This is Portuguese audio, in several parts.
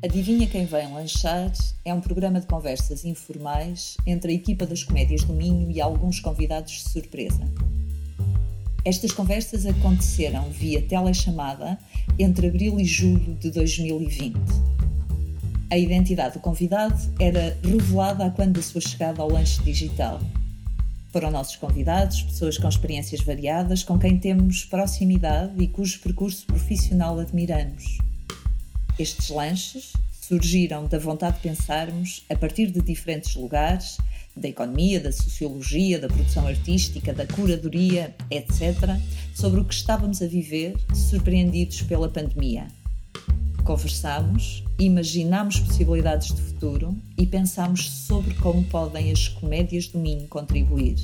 Adivinha quem vem lanchar é um programa de conversas informais entre a equipa das Comédias do Minho e alguns convidados de surpresa. Estas conversas aconteceram via telechamada entre abril e julho de 2020. A identidade do convidado era revelada a quando da sua chegada ao lanche digital. Foram nossos convidados, pessoas com experiências variadas, com quem temos proximidade e cujo percurso profissional admiramos. Estes lanches surgiram da vontade de pensarmos, a partir de diferentes lugares, da economia, da sociologia, da produção artística, da curadoria, etc., sobre o que estávamos a viver, surpreendidos pela pandemia. Conversámos, imaginámos possibilidades de futuro e pensámos sobre como podem as comédias do Minho contribuir.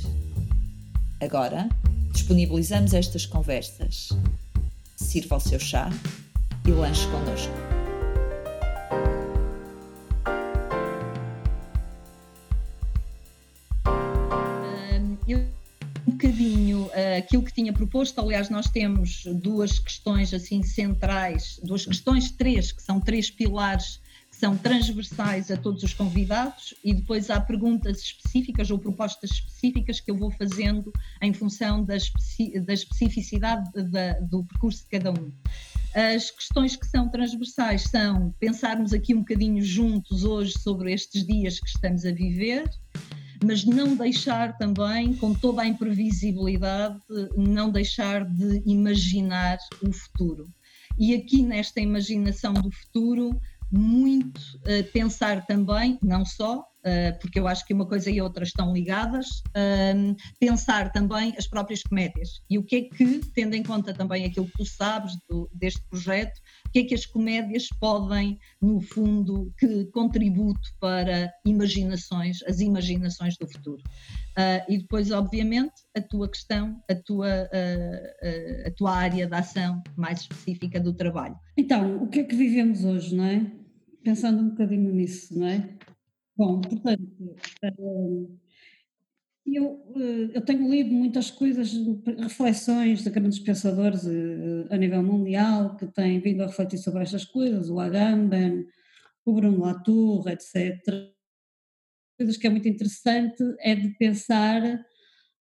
Agora, disponibilizamos estas conversas. Sirva o seu chá e lanche connosco. Aquilo que tinha proposto. Aliás, nós temos duas questões assim centrais, duas questões, três, que são três pilares que são transversais a todos os convidados e depois há perguntas específicas ou propostas específicas que eu vou fazendo em função da, especi da especificidade da, do percurso de cada um. As questões que são transversais são pensarmos aqui um bocadinho juntos hoje sobre estes dias que estamos a viver, mas não deixar também, com toda a imprevisibilidade, não deixar de imaginar o futuro. E aqui nesta imaginação do futuro, muito uh, pensar também, não só, uh, porque eu acho que uma coisa e outra estão ligadas, uh, pensar também as próprias comédias. E o que é que, tendo em conta também aquilo que tu sabes do, deste projeto, o que é que as comédias podem, no fundo, que contributo para imaginações, as imaginações do futuro. E depois, obviamente, a tua questão, a tua, a tua área de ação mais específica do trabalho. Então, o que é que vivemos hoje, não é? pensando um bocadinho nisso, não é? Bom, portanto, eu, eu tenho lido muitas coisas, reflexões de grandes pensadores a nível mundial que têm vindo a refletir sobre estas coisas, o Agamben, o Bruno Latour, etc. Coisas que é muito interessante é de pensar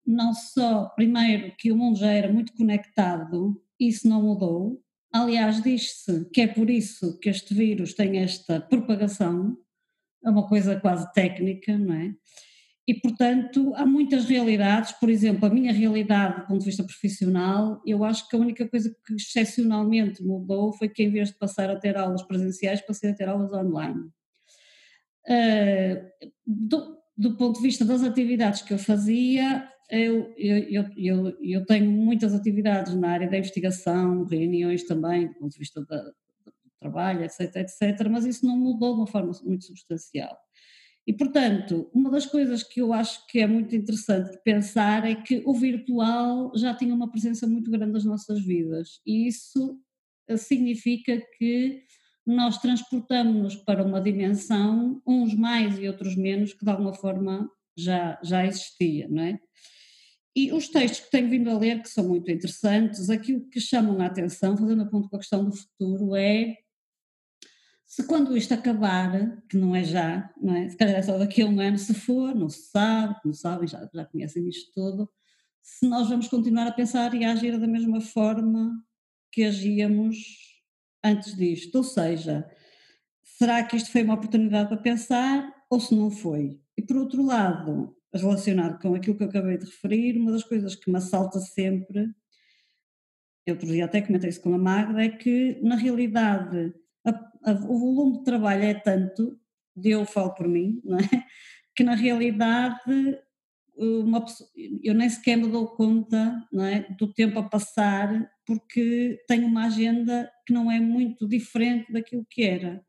não só, primeiro, que o mundo já era muito conectado, isso não mudou, Aliás, diz-se que é por isso que este vírus tem esta propagação, é uma coisa quase técnica, não é? E, portanto, há muitas realidades, por exemplo, a minha realidade do ponto de vista profissional, eu acho que a única coisa que excepcionalmente mudou foi que, em vez de passar a ter aulas presenciais, passei a ter aulas online. Uh, do, do ponto de vista das atividades que eu fazia, eu, eu, eu, eu, tenho muitas atividades na área da investigação, reuniões também, do ponto de vista da, do trabalho, etc, etc, mas isso não mudou de uma forma muito substancial. E, portanto, uma das coisas que eu acho que é muito interessante de pensar é que o virtual já tinha uma presença muito grande nas nossas vidas, e isso eh, significa que nós transportamos-nos para uma dimensão, uns mais e outros menos, que de alguma forma já, já existia, não é? E os textos que tenho vindo a ler, que são muito interessantes, aquilo que chamam a atenção, fazendo a ponto com a questão do futuro, é se quando isto acabar, que não é já, não é? se calhar é só daqui a um ano, se for, não se sabe, não sabem, já, já conhecem isto tudo, se nós vamos continuar a pensar e a agir da mesma forma que agíamos antes disto. Ou seja, será que isto foi uma oportunidade para pensar ou se não foi? E por outro lado, relacionado com aquilo que eu acabei de referir, uma das coisas que me assalta sempre, eu outro dia até comentei isso com a Magda, é que na realidade a, a, o volume de trabalho é tanto, de eu falo por mim, é? que na realidade uma, eu nem sequer me dou conta é? do tempo a passar porque tenho uma agenda que não é muito diferente daquilo que era,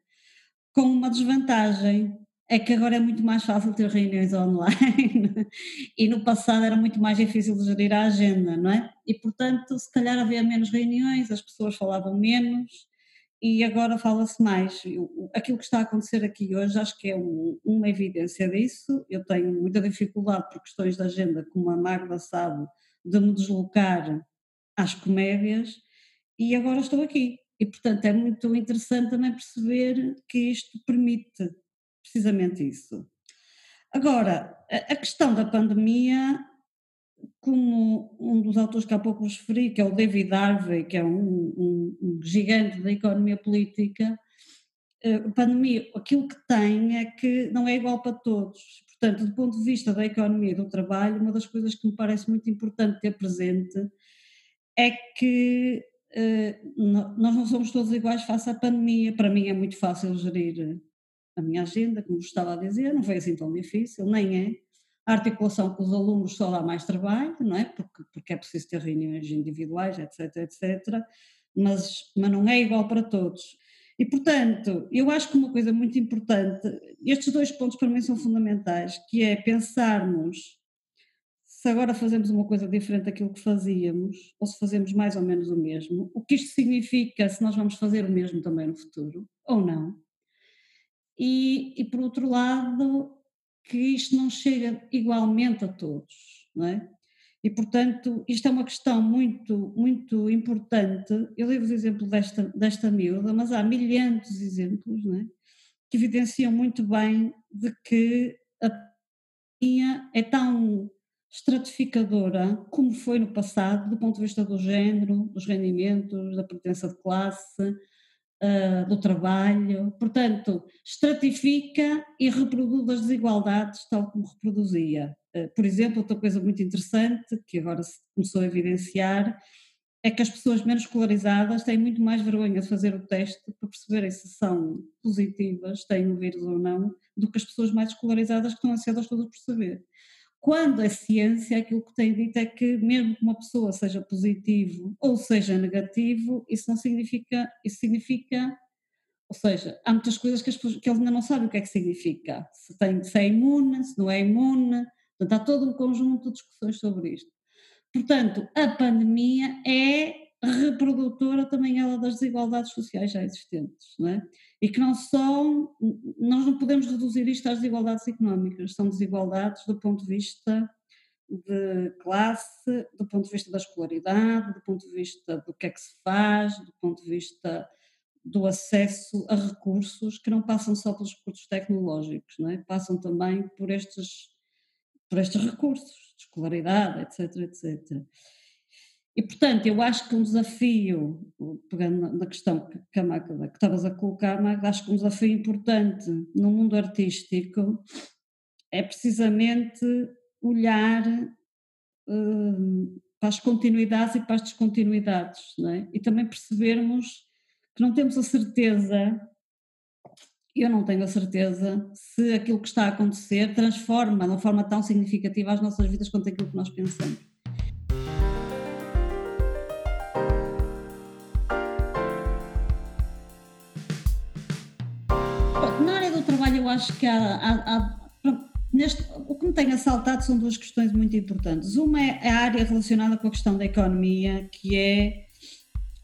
com uma desvantagem, é que agora é muito mais fácil ter reuniões online e no passado era muito mais difícil de gerir a agenda, não é? E portanto, se calhar havia menos reuniões, as pessoas falavam menos e agora fala-se mais. Aquilo que está a acontecer aqui hoje acho que é um, uma evidência disso. Eu tenho muita dificuldade por questões de agenda, como a Magda sabe, de me deslocar às comédias e agora estou aqui E, portanto, é muito interessante também perceber que isto permite precisamente isso. Agora, a questão da pandemia, como um dos autores que há pouco referi, que é o David Harvey, que é um, um, um gigante da economia política, eh, a pandemia, aquilo que tem é que não é igual para todos. Portanto, do ponto de vista da economia e do trabalho, uma das coisas que me parece muito importante ter presente é que uh, nós não somos todos iguais face à pandemia. Para mim é muito fácil gerir a minha agenda, como estava a dizer, não foi assim tão difícil, nem é. A articulação com os alunos só dá mais trabalho, não é? Porque, porque é preciso ter reuniões individuais, etc, etc. Mas, mas não é igual para todos. E, portanto, eu acho que uma coisa muito importante, estes dois pontos para mim são fundamentais, que é pensarmos se agora fazemos uma coisa diferente daquilo que fazíamos, ou se fazemos mais ou menos o mesmo, o que isto significa se nós vamos fazer o mesmo também no futuro, ou não e, e por outro lado, que isto não chega igualmente a todos, não é? E, portanto, isto é uma questão muito, muito importante. Eu dei-vos o exemplo desta, desta miúda, mas há milhares de exemplos não é? que evidenciam muito bem de que a é tão estratificadora como foi no passado, do ponto de vista do género, dos rendimentos, da pertença de classe, uh, do trabalho, portanto, estratifica e reproduz as desigualdades tal como reproduzia. Uh, por exemplo, outra coisa muito interessante que agora se começou a evidenciar é que as pessoas menos escolarizadas têm muito mais vergonha de fazer o teste para perceberem se são positivas, têm o vírus ou não, do que as pessoas mais escolarizadas que estão ansiosas todas por saber. Quando a ciência, aquilo que tem dito é que mesmo que uma pessoa seja positivo ou seja negativo, isso não significa, isso significa, ou seja, há muitas coisas que, as, que eles ainda não sabem o que é que significa, se, tem, se é imune, se não é imune, portanto há todo um conjunto de discussões sobre isto. Portanto, a pandemia é reprodutora também ela das desigualdades sociais já existentes, não é? E que não são, nós não podemos reduzir isto às desigualdades económicas, são desigualdades do ponto de vista de classe, do ponto de vista da escolaridade, do ponto de vista do que é que se faz, do ponto de vista do acesso a recursos que não passam só pelos recursos tecnológicos, não é? passam também por estes, por estes recursos de escolaridade, etc, etc. E, portanto, eu acho que um desafio, pegando na questão que, que estavas a colocar, Magda, acho que um desafio importante no mundo artístico é precisamente olhar uh, para as continuidades e para as descontinuidades, é? E também percebermos que não temos a certeza, eu não tenho a certeza, se aquilo que está a acontecer transforma de uma forma tão significativa as nossas vidas quanto aquilo que nós pensamos. Acho que há, há, há neste, o que me tem assaltado são duas questões muito importantes. Uma é a área relacionada com a questão da economia, que é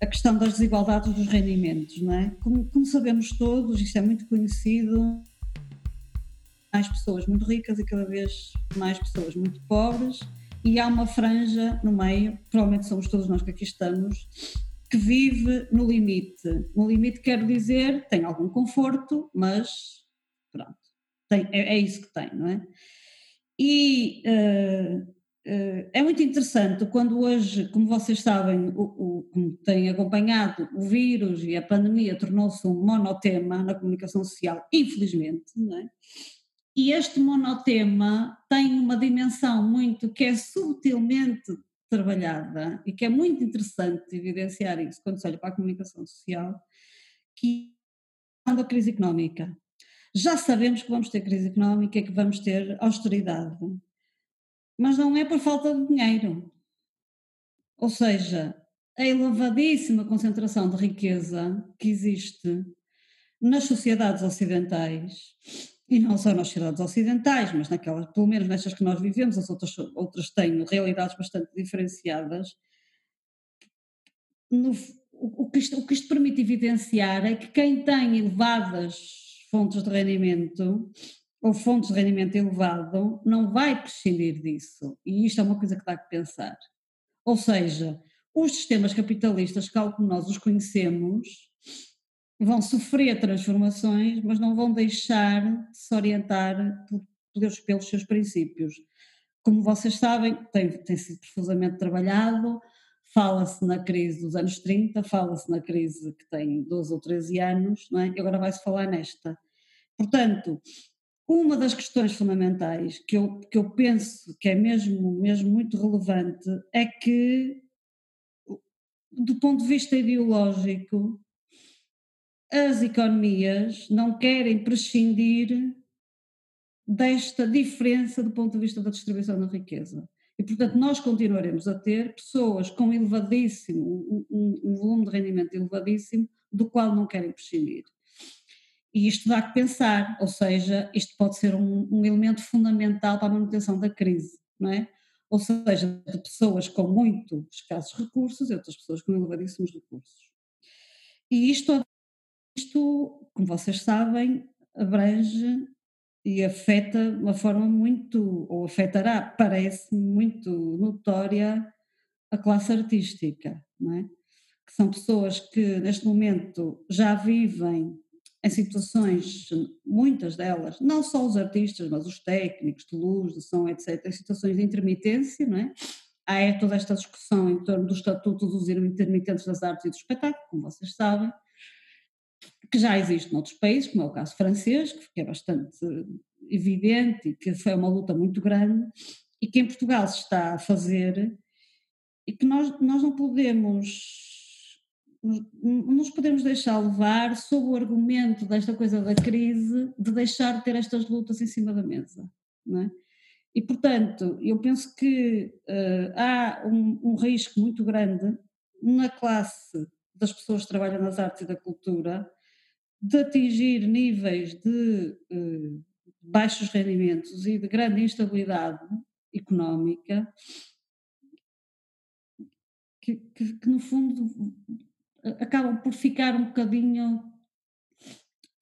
a questão das desigualdades dos rendimentos, não é? Como, como sabemos todos, isto é muito conhecido, mais pessoas muito ricas e cada vez mais pessoas muito pobres, e há uma franja no meio, provavelmente somos todos nós que aqui estamos, que vive no limite. No limite quero dizer, tem algum conforto, mas Pronto. Tem, é, é, isso que tem, não é? E uh, uh, é muito interessante quando hoje, como vocês sabem, o, como têm acompanhado, o vírus e a pandemia tornou-se um monotema na comunicação social, infelizmente, não é? E este monotema tem uma dimensão muito que é subtilmente trabalhada e que é muito interessante evidenciar isso quando se olha para a comunicação social, que é a crise económica. Já sabemos que vamos ter crise económica que vamos ter austeridade, mas não é por falta de dinheiro. Ou seja, a elevadíssima concentração de riqueza que existe nas sociedades ocidentais, e não só nas sociedades ocidentais, mas naquelas, pelo menos nestas que nós vivemos, as outras, outras têm realidades bastante diferenciadas. No, o, que isto, o que isto permite evidenciar é que quem tem elevadas fontes de rendimento ou fontes de rendimento elevado, não vai prescindir disso. E isto é uma coisa que dá que pensar. Ou seja, os sistemas capitalistas, tal como nós os conhecemos, vão sofrer transformações, mas não vão deixar de se orientar pelos, seus princípios. Como vocês sabem, tem, tem sido profusamente trabalhado, fala-se na crise dos anos 30, fala-se na crise que tem 12 ou 13 anos, não é? e agora vai-se falar nesta. Portanto, uma das questões fundamentais que eu, que eu penso que é mesmo, mesmo muito relevante é que, do ponto de vista ideológico, as economias não querem prescindir desta diferença do ponto de vista da distribuição da riqueza. E, portanto, nós continuaremos a ter pessoas com elevadíssimo, um, um volume de rendimento elevadíssimo, do qual não querem prescindir. E isto dá que pensar, ou seja, isto pode ser um, um elemento fundamental para a manutenção da crise, não é? Ou seja, de pessoas com muito escassos recursos e outras pessoas com elevadíssimos recursos. E isto, isto, como vocês sabem, abrange e afeta de uma forma muito, ou afetará, parece muito notória, a classe artística, não é? que são pessoas que neste momento já vivem em situações, muitas delas, não só os artistas, mas os técnicos de luz, de som, etc., em situações de intermitência, não é? Há é toda esta discussão em torno do estatuto dos intermitentes das artes e do espetáculo, como vocês sabem, que já existe noutros países, como é o caso francês, que é bastante evidente e que foi uma luta muito grande, e que em Portugal se está a fazer, e que nós, nós não podemos nos podemos deixar levar sob o argumento desta coisa da crise de deixar de ter estas lutas em cima da mesa, não é? E portanto, eu penso que uh, há um, um risco muito grande na classe das pessoas que trabalham nas artes e da cultura de atingir níveis de uh, baixos rendimentos e de grande instabilidade económica, que, que, que no fundo acabam por ficar um bocadinho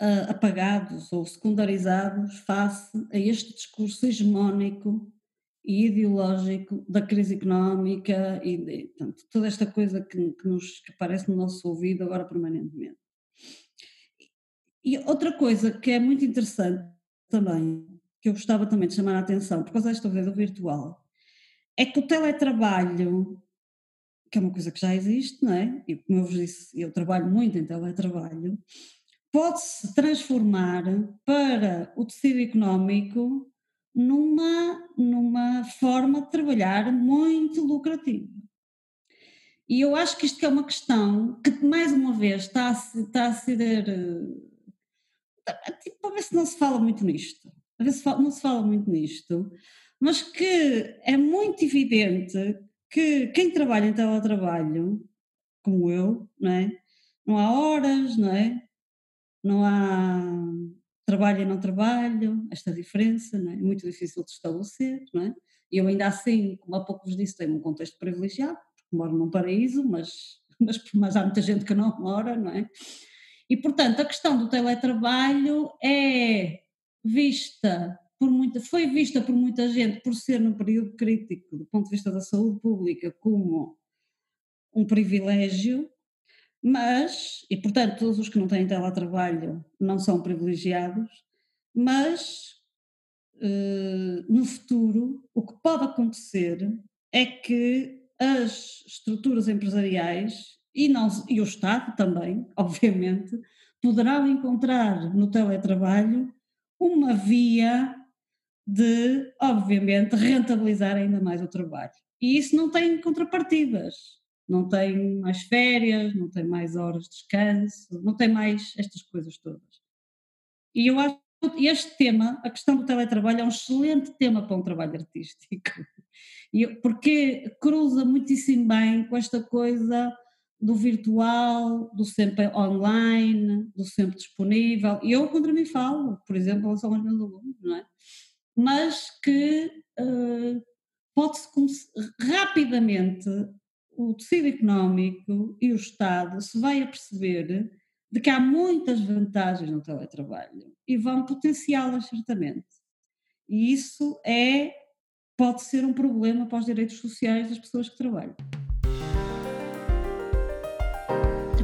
uh, apagados ou secundarizados face a este discurso hegemónico e ideológico da crise económica e de, portanto, toda esta coisa que, que, nos que aparece no nosso ouvido agora permanentemente. E outra coisa que é muito interessante também, que eu gostava também de chamar a atenção, por causa desta vez do virtual, é que o teletrabalho, que é uma coisa que já existe, não é? E como eu vos disse, eu trabalho muito em teletrabalho, pode-se transformar para o tecido económico numa, numa forma de trabalhar muito lucrativa. E eu acho que isto é uma questão que, mais uma vez, está a, está a ser. Tipo, a ver se não se fala muito nisto. A ver se não se fala muito nisto. Mas que é muito evidente que quem trabalha em teletrabalho, como eu, não é? Não há horas, não é? Não há trabalho e não trabalho, esta diferença, não é? é muito difícil de estabelecer, não é? E eu ainda assim, como há pouco vos disse, tenho um contexto privilegiado, porque moro num paraíso, mas, mas, mas há muita gente que não mora, não é? E, portanto, a questão do teletrabalho é vista por muita, foi vista por muita gente por ser num período crítico do ponto de vista da saúde pública como um privilégio, mas, e portanto todos os que não têm teletrabalho não são privilegiados, mas eh, no futuro o que pode acontecer é que as estruturas empresariais e, não, e o Estado também, obviamente, poderão encontrar no teletrabalho uma via de, obviamente, rentabilizar ainda mais o trabalho. E isso não tem contrapartidas, não tem mais férias, não tem mais horas de descanso, não tem mais estas coisas todas. E eu acho que este tema, a questão do teletrabalho, é um excelente tema para um trabalho artístico, porque cruza muitíssimo bem com esta coisa do virtual, do sempre online, do sempre disponível. E eu contra mim falo, por exemplo, em relação meus alunos, não é? Mas que uh, pode-se rapidamente o tecido económico e o Estado se vai a perceber de que há muitas vantagens no teletrabalho e vão potenciá-las certamente. E isso é pode ser um problema para os direitos sociais das pessoas que trabalham.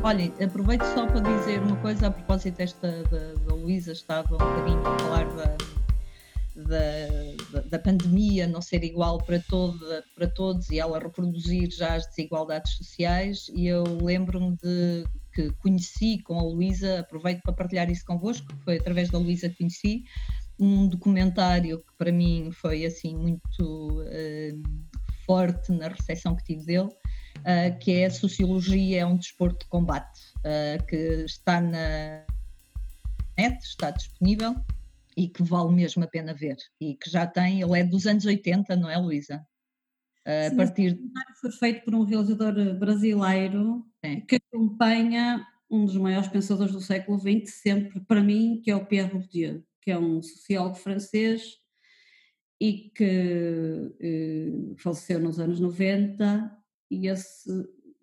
Olhem, aproveito só para dizer uma coisa a propósito desta da, da Luísa, estava um bocadinho a falar da, da, da, pandemia não ser igual para, toda, para todos e ela reproduzir já as desigualdades sociais e eu lembro-me de que conheci com a Luísa, aproveito para partilhar isso convosco, foi através da Luísa que conheci, um documentário que para mim foi assim muito uh, forte na recepção que tive dele, uh, que é a Sociologia é um desporto de combate, uh, que está na net, está disponível e que vale mesmo a pena ver e que já tem, ele é dos anos 80, não é Luísa? a partir foi feito por um realizador brasileiro Sim. que acompanha um dos maiores pensadores do século XX sempre para mim que é o Pierre Bourdieu que é um sociólogo francês e que eh, faleceu nos anos 90 e, esse,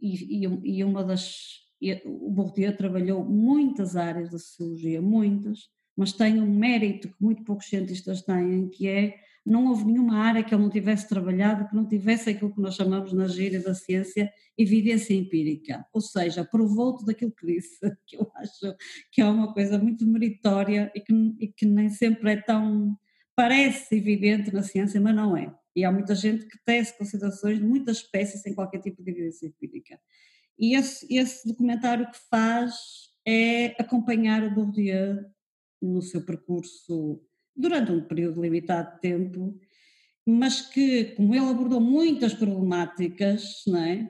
e, e, e uma das o Bourdieu trabalhou muitas áreas da sociologia, muitas, mas tem um mérito que muito poucos cientistas têm, que é não houve nenhuma área que ele não tivesse trabalhado que não tivesse aquilo que nós chamamos na gíria da ciência evidência empírica, ou seja, provou tudo aquilo que disse, que eu acho que é uma coisa muito meritória e que, e que nem sempre é tão, parece evidente na ciência, mas não é. E há muita gente que tece considerações de muitas espécies sem qualquer tipo de evidência empírica. E esse, esse documentário que faz é acompanhar o Bourdieu no seu percurso durante um período limitado de tempo, mas que, como ele abordou muitas problemáticas, não é?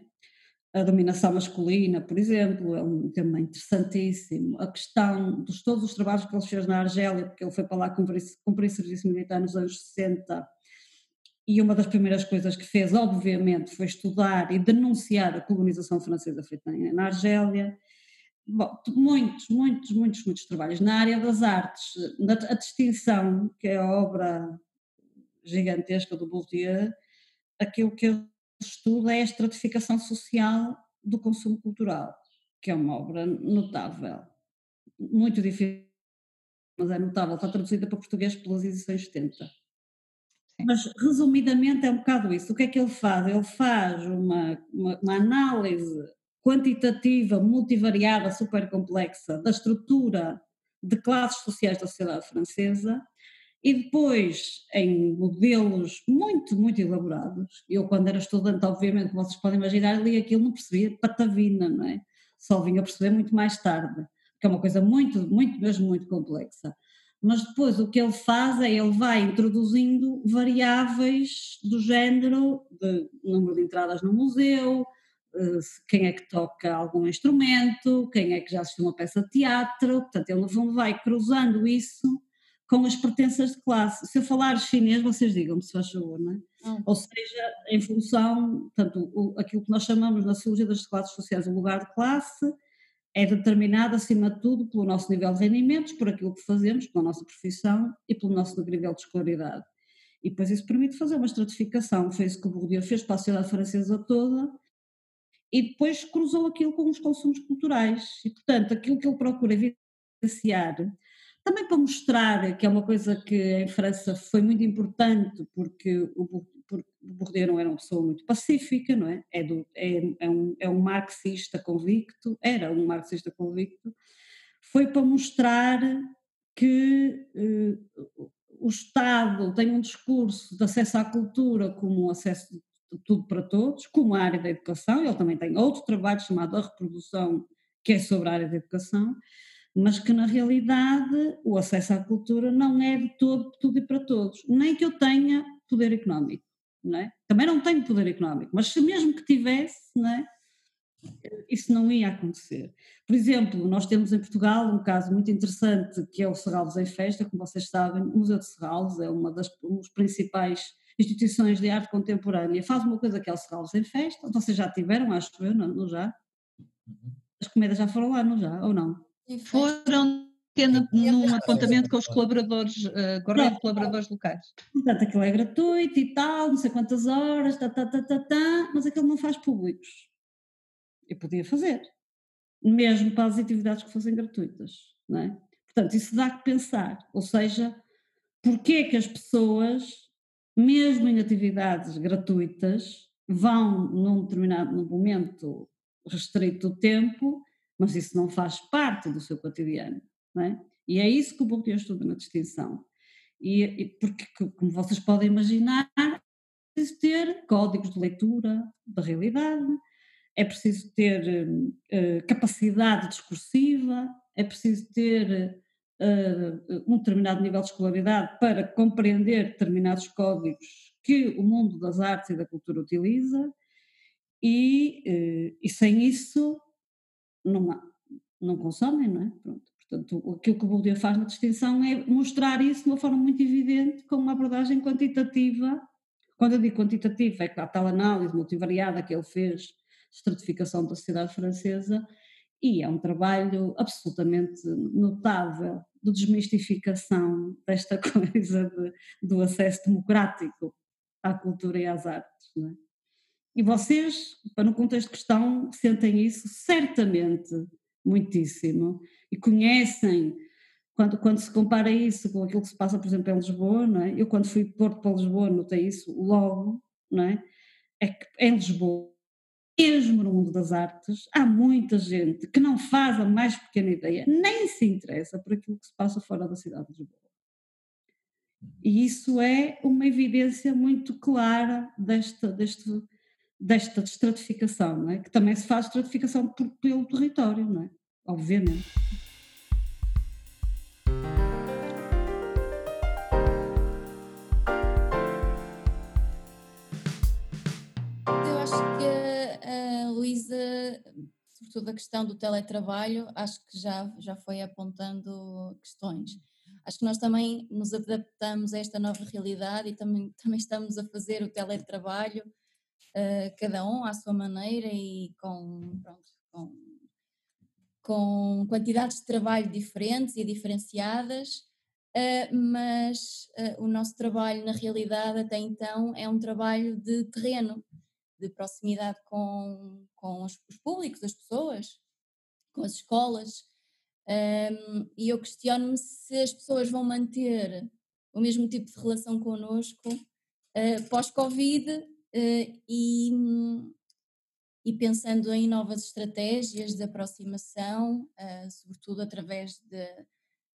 a dominação masculina, por exemplo, é um tema interessantíssimo. A questão de todos os trabalhos que ele fez na Argélia, porque ele foi para lá cumprir, cumprir serviço militar nos anos 60, e uma das primeiras coisas que fez, obviamente, foi estudar e denunciar a colonização francesa feita na Argélia. Bom, muitos, muitos, muitos, muitos trabalhos. Na área das artes, a distinção, que é a obra gigantesca do Bourdieu, aquilo que ele estuda é a estratificação social do consumo cultural, que é uma obra notável, muito difícil, mas é notável, está traduzida para português pelas edições 70. Mas, resumidamente, é um bocado isso. O que é que ele faz? Ele faz uma, uma, uma análise quantitativa, multivariada, super complexa da estrutura de classes sociais da sociedade francesa e depois em modelos muito, muito elaborados. Eu, quando era estudante, obviamente, como vocês podem imaginar, li aquilo, não percebia patavina, não é? Só vim a perceber muito mais tarde, que é uma coisa muito, muito, mesmo muito complexa. Mas depois o que ele faz é ele vai introduzindo variáveis do género de número de entradas no museu, quem é que toca algum instrumento, quem é que já assistiu uma peça de teatro, portanto ele no fundo vai cruzando isso com as pertenças de classe. Se eu falar chinês, vocês digam-me, se faz favor, não é? Ah. Ou seja, em função, portanto, o, aquilo que nós chamamos na sociologia das classes sociais, o lugar de classe, é determinado, acima de tudo, pelo nosso nível de rendimentos, por aquilo que fazemos, pela nossa profissão e pelo nosso nível de escolaridade. E depois isso permite fazer uma estratificação, foi isso que o Bourdieu fez para a sociedade francesa toda, e depois cruzou aquilo com os consumos culturais. E, portanto, aquilo que ele procura evidenciar, também para mostrar que é uma coisa que em França foi muito importante, porque o, Bourdieu não era uma pessoa muito pacífica, não é? É, do, é, é, um, é um marxista convicto, era um marxista convicto, foi para mostrar que eh, o Estado tem um discurso de acesso à cultura como um acesso tudo para todos, como a área da educação, ele também tem outro trabalho chamado A Reprodução, que é sobre a área da educação, mas que na realidade o acesso à cultura não é de todo tudo e para todos, nem que eu tenha poder económico, não é? Também não tenho poder económico, mas se mesmo que tivesse, não é? Isso não ia acontecer. Por exemplo, nós temos em Portugal um caso muito interessante que é o Serralves em Festa, como vocês sabem, o Museu de Serralves é uma das um dos principais instituições de arte contemporânea faz uma coisa que é o Serralves em Festa, vocês já tiveram, acho eu, não, não já? Uhum. As comédias já foram lá, não já? Ou não? Foram num apontamento com os colaboradores, uh, corrente colaboradores locais. Portanto, aquilo é gratuito e tal, não sei quantas horas, tá, tá, tá, tá, tá, mas aquilo não faz públicos. Eu podia fazer, mesmo para as atividades que fossem gratuitas, não é? Portanto, isso dá que pensar, ou seja, porquê é que as pessoas mesmo em atividades gratuitas, vão num determinado momento restrito do tempo, mas isso não faz parte do seu cotidiano, não é? E é isso que o Bourdieu estuda na distinção. E, e, porque, como vocês podem imaginar, é preciso ter códigos de leitura da realidade, é preciso ter uh, capacidade discursiva, é preciso ter uh, um determinado nível de escolaridade para compreender determinados códigos que o mundo das artes e da cultura utiliza, e, uh, e sem isso não, há, não consomem, não é? Pronto. Portanto, aquilo que o Bourdieu faz na distinção é mostrar isso de uma forma muito evidente, com uma abordagem quantitativa. Quando eu digo quantitativa, é a tal análise multivariada que ele fez, estratificação da sociedade francesa, e é um trabalho absolutamente notável de desmistificação desta coisa de, do acesso democrático à cultura e às artes. É? E vocês, no contexto que estão, sentem isso certamente muitíssimo e conhecem quando, quando se compara isso com aquilo que se passa, por exemplo, em Lisboa, não é? Eu quando fui de Porto para Lisboa notei isso logo, não é? É que em Lisboa, mesmo no mundo das artes, há muita gente que não faz a mais pequena ideia, nem se interessa por aquilo que se passa fora da cidade de Lisboa. E isso é uma evidência muito clara desta, deste, desta estratificação, não é? que também se faz estratificação por, pelo território, não é? obviamente. Sobretudo a questão do teletrabalho, acho que já, já foi apontando questões. Acho que nós também nos adaptamos a esta nova realidade e também, também estamos a fazer o teletrabalho, uh, cada um à sua maneira e com, pronto, com com quantidades de trabalho diferentes e diferenciadas, uh, mas uh, o nosso trabalho, na realidade, até então, é um trabalho de terreno, de proximidade com, com os, os públicos, as pessoas, com as escolas. Um, e eu questiono-me se as pessoas vão manter o mesmo tipo de relação connosco uh, pós-Covid e, e pensando em novas estratégias de aproximação, uh, sobretudo através de,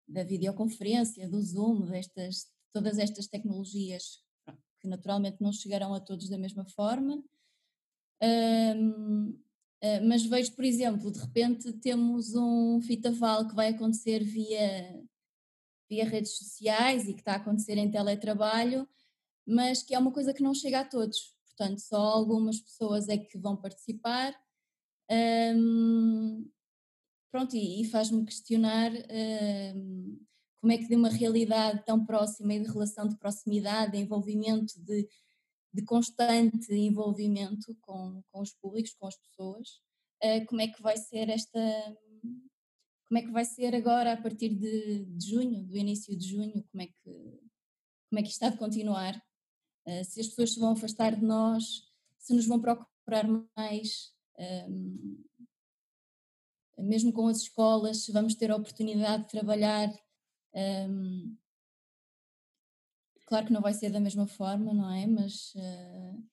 da videoconferência, do Zoom, destas, todas estas tecnologias que naturalmente não chegarão a todos da mesma forma. Um, uh, ah, mas vejo, por exemplo, de repente temos um fitaval que vai acontecer via, via redes sociais e que está a acontecer em teletrabalho, mas que é uma coisa que não chega a todos portanto só algumas pessoas é que vão participar. Um, pronto, e, e faz-me questionar um, como é que de uma realidade tão próxima e de relação de proximidade, de envolvimento, de, de constante envolvimento com, com os públicos, com as pessoas, uh, como é que vai ser esta. Como é que vai ser agora a partir de, de junho, do início de junho, como é que, como é que isto está de continuar? Eh, se as pessoas se vão afastar de nós, se nos vão procurar mais, um, ehm, mesmo com as escolas, se vamos ter a oportunidade de trabalhar. Um, claro que não vai ser da mesma forma, não é? Mas uh,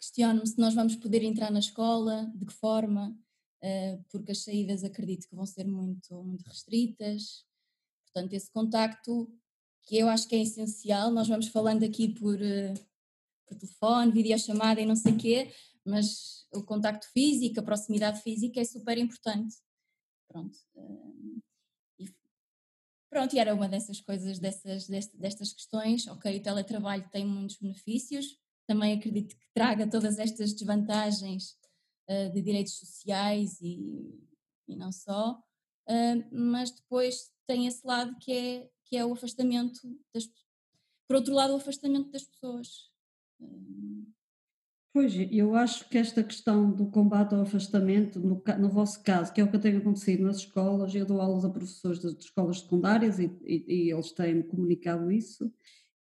questiono-me se nós vamos poder entrar na escola, de que forma, uh, porque as saídas acredito que vão ser muito, muito restritas. Portanto, esse contacto que eu acho que é essencial. Nós vamos falando aqui por, eh, por telefone, videochamada e não sei o quê, mas o contacto físico, a proximidade física é super importante. Pronto. E, pronto, e era uma dessas coisas, dessas, destas questões. Ok, o teletrabalho tem muitos benefícios, também acredito que traga todas estas desvantagens uh, de direitos sociais e, e não só, uh, mas depois tem esse lado que é que é o afastamento das por outro lado o afastamento das pessoas. Pois, eu acho que esta questão do combate ao afastamento, no, no vosso caso, que é o que tem acontecido nas escolas, eu dou aulas a professores de, de escolas secundárias e, e, e eles têm comunicado isso,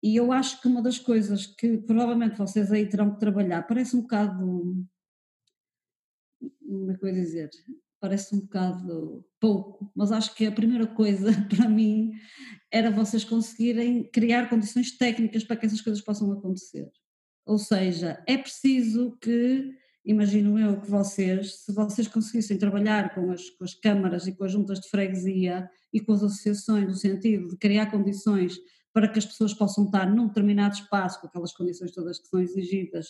e eu acho que uma das coisas que provavelmente vocês aí terão que trabalhar, parece um bocado, como é que eu dizer, parece um bocado pouco, mas acho que a primeira coisa para mim era vocês conseguirem criar condições técnicas para que essas coisas possam acontecer. Ou seja, é preciso que imagino eu que vocês, se vocês conseguissem trabalhar com as, com as câmaras e com as juntas de freguesia e com as associações, no sentido de criar condições para que as pessoas possam estar num determinado espaço, com aquelas condições todas que são exigidas,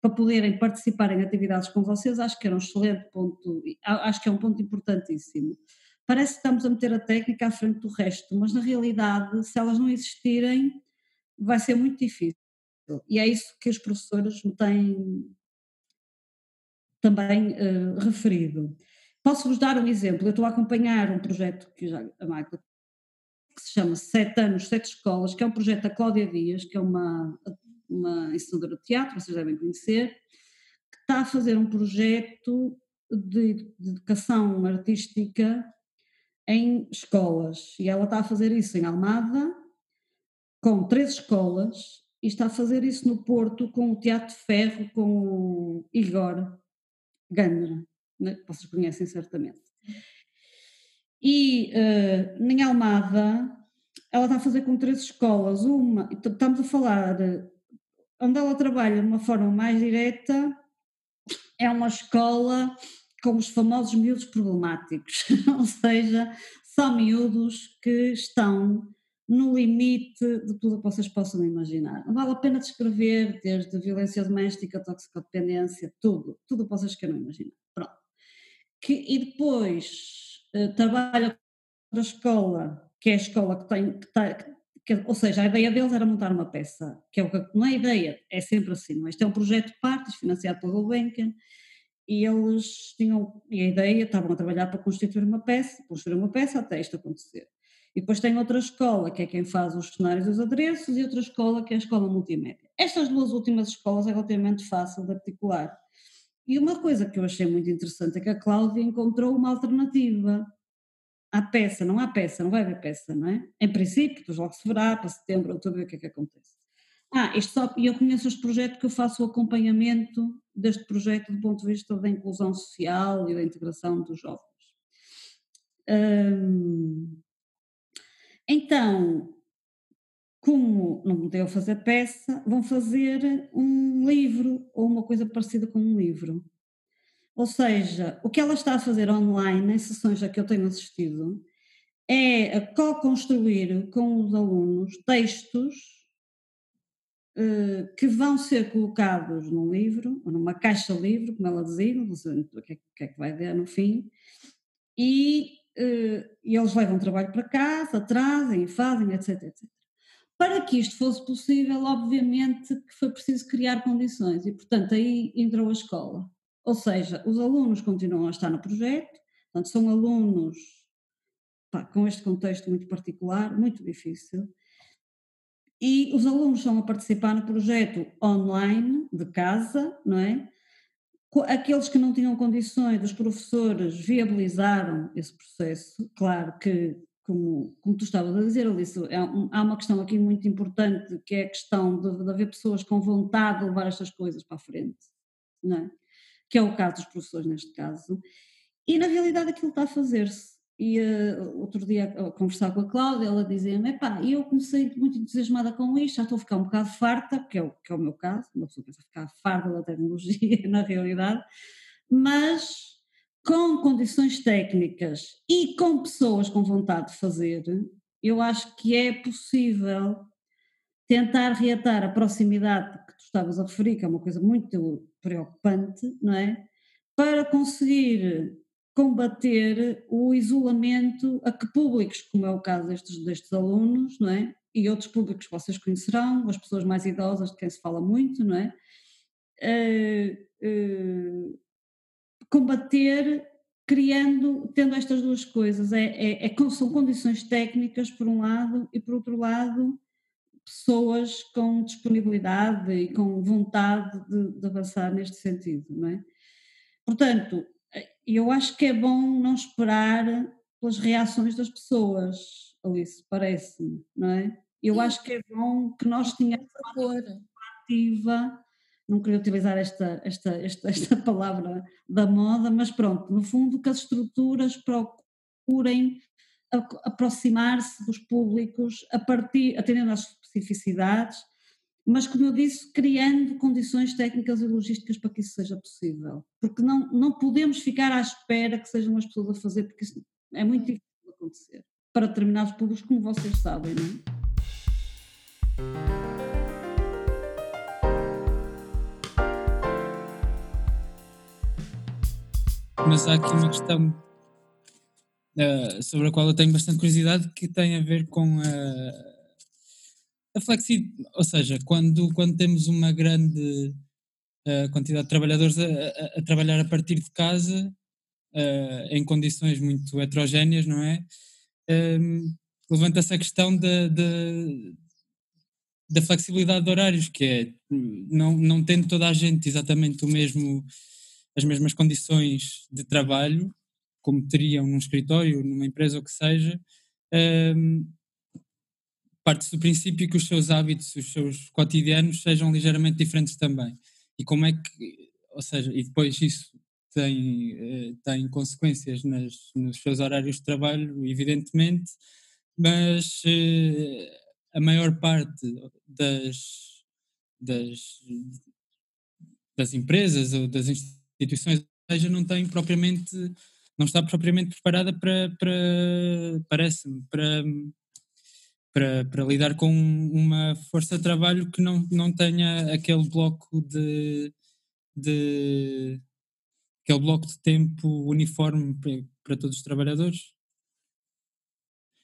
para poderem participar em atividades com vocês, acho que era um excelente ponto, acho que é um ponto importantíssimo. Parece que estamos a meter a técnica à frente do resto, mas na realidade, se elas não existirem, vai ser muito difícil. E é isso que os professores me têm também uh, referido. Posso-vos dar um exemplo. Eu estou a acompanhar um projeto que já a Magda que se chama Sete Anos, Sete Escolas, que é um projeto da Cláudia Dias, que é uma, uma ensinadora de teatro, vocês devem conhecer, que está a fazer um projeto de, de educação artística em escolas. E ela está a fazer isso em Almada, com três escolas, e está a fazer isso no Porto com o Teatro de Ferro, com o Igor Gandra, né, que vocês conhecem certamente. E uh, em Almada, ela está a fazer com três escolas. Uma, estamos a falar, onde ela trabalha de uma forma mais direta, é uma escola com os famosos miúdos problemáticos, ou seja, são miúdos que estão no limite de tudo o que vocês possam imaginar. Não vale a pena descrever desde violência doméstica, toxicodependência, tudo, tudo o que vocês queiram imaginar. Pronto. Que, e depois uh, trabalha a escola, que é a escola que tem, que está, que, ou seja, a ideia deles era montar uma peça, que é o que não é ideia, é sempre assim, não é? É um projeto de partes financiado pela Gulbenkian e eles tinham, a ideia, estavam a trabalhar para constituir uma peça, construir uma peça até isto acontecer. E depois tem outra escola, que é quem faz os cenários e os adereços, e outra escola, que é a escola multimédia. Estas duas últimas escolas é relativamente fácil de articular. E uma coisa que eu achei muito interessante é que a Cláudia encontrou uma alternativa à peça, não há peça, não vai haver peça, não é? Em princípio, depois logo se verá, para setembro, outubro, o que é que acontece. Ah, isto só, e eu conheço este projeto que eu faço o acompanhamento deste projeto do ponto de vista da inclusão social e da integração dos jovens. Hum, então, como não deu fazer peça, vão fazer um livro ou uma coisa parecida com um livro. Ou seja, o que ela está a fazer online, em sessões a que eu tenho assistido, é co-construir com os alunos textos uh, que vão ser colocados num livro, ou numa caixa livro, como ela dizia, não sei o que é, que, é que vai dar no fim, e e eles levam trabalho para casa, trazem, fazem, etc, etc. Para que isto fosse possível, obviamente que foi preciso criar condições e, portanto, aí entrou a escola. Ou seja, os alunos continuam a estar no projeto, portanto, são alunos pá, com este contexto muito particular, muito difícil, e os alunos estão a participar no projeto online, de casa, não é? Aqueles que não tinham condições, os professores viabilizaram esse processo. Claro que, como, como tu estavas a dizer, Alice, é um, há uma questão aqui muito importante que é a questão de, de haver pessoas com vontade de levar estas coisas para a frente, não é? que é o caso dos professores neste caso. E na realidade aquilo está a fazer-se. E uh, outro dia a conversar com a Cláudia, ela dizia-me: epá, eu comecei muito entusiasmada com isto, já estou a ficar um bocado farta, que é o, que é o meu caso, uma pessoa pensa ficar farta da tecnologia na realidade, mas com condições técnicas e com pessoas com vontade de fazer, eu acho que é possível tentar reatar a proximidade que tu estavas a referir, que é uma coisa muito preocupante, não é? Para conseguir combater o isolamento a que públicos, como é o caso destes, destes alunos, não é? E outros públicos que vocês conhecerão, as pessoas mais idosas de quem se fala muito, não é? Uh, uh, combater criando, tendo estas duas coisas, é, é, é, são condições técnicas por um lado e por outro lado pessoas com disponibilidade e com vontade de, de avançar neste sentido, não é? Portanto, eu acho que é bom não esperar pelas reações das pessoas, Alice, parece-me, não é? Eu Sim. acho que é bom que nós tenhamos uma ativa, não queria utilizar esta, esta, esta, esta palavra da moda, mas pronto, no fundo que as estruturas procurem aproximar-se dos públicos a partir, atendendo às especificidades, mas como eu disse, criando condições técnicas e logísticas para que isso seja possível. Porque não, não podemos ficar à espera que sejam as pessoas a fazer, porque isso é muito difícil de acontecer. Para determinados públicos, como vocês sabem, não é? Mas há aqui uma questão uh, sobre a qual eu tenho bastante curiosidade que tem a ver com a a flexibilidade, ou seja, quando, quando temos uma grande uh, quantidade de trabalhadores a, a, a, trabalhar a partir de casa, uh, em condições muito heterogéneas, não é? Um, ehm, Levanta-se a questão da, da, da, flexibilidade de horários, que é não, não tendo toda a gente exatamente o mesmo, as mesmas condições de trabalho, como teriam num escritório, numa empresa ou que seja, um, ehm, parte do princípio que os seus hábitos, os seus cotidianos sejam ligeiramente diferentes também. E como é que, ou seja, e depois isso tem, eh, tem consequências nas, nos seus horários de trabalho, evidentemente, mas eh, a maior parte das, das, das empresas ou das instituições seja, não tem propriamente, não está propriamente preparada para, para parece-me, para para, para lidar com uma força de trabalho que não, não tenha aquele bloco de, de aquele bloco de tempo uniforme para, para todos os trabalhadores?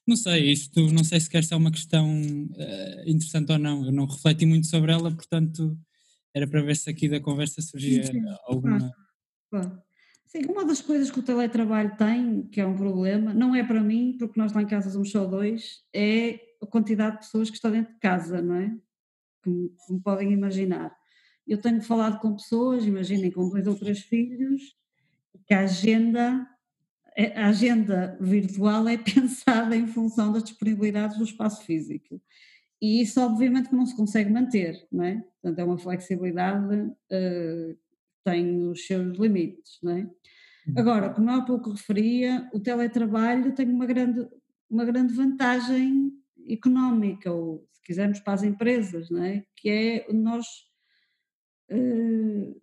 Não sei, isto não sei se quer ser uma questão uh, interessante ou não. Eu não refleti muito sobre ela, portanto era para ver se aqui da conversa surgia sim, sim. alguma. Claro. Sim, uma das coisas que o teletrabalho tem, que é um problema, não é para mim, porque nós lá em casa somos só dois, é a quantidade de pessoas que estão dentro de casa, não é? Como, como podem imaginar. Eu tenho falado com pessoas, imaginem, com dois ou três filhos, que a agenda, é, a agenda virtual é pensada em função das disponibilidades do espaço físico. E isso, obviamente, que não se consegue manter, não é? Portanto, é uma flexibilidade, uh, tem os seus limites, não é? Uhum. Agora, como há pouco referia, o teletrabalho tem uma grande, uma grande vantagem económica, ou se quisermos para as empresas, não é? que é nós, uh,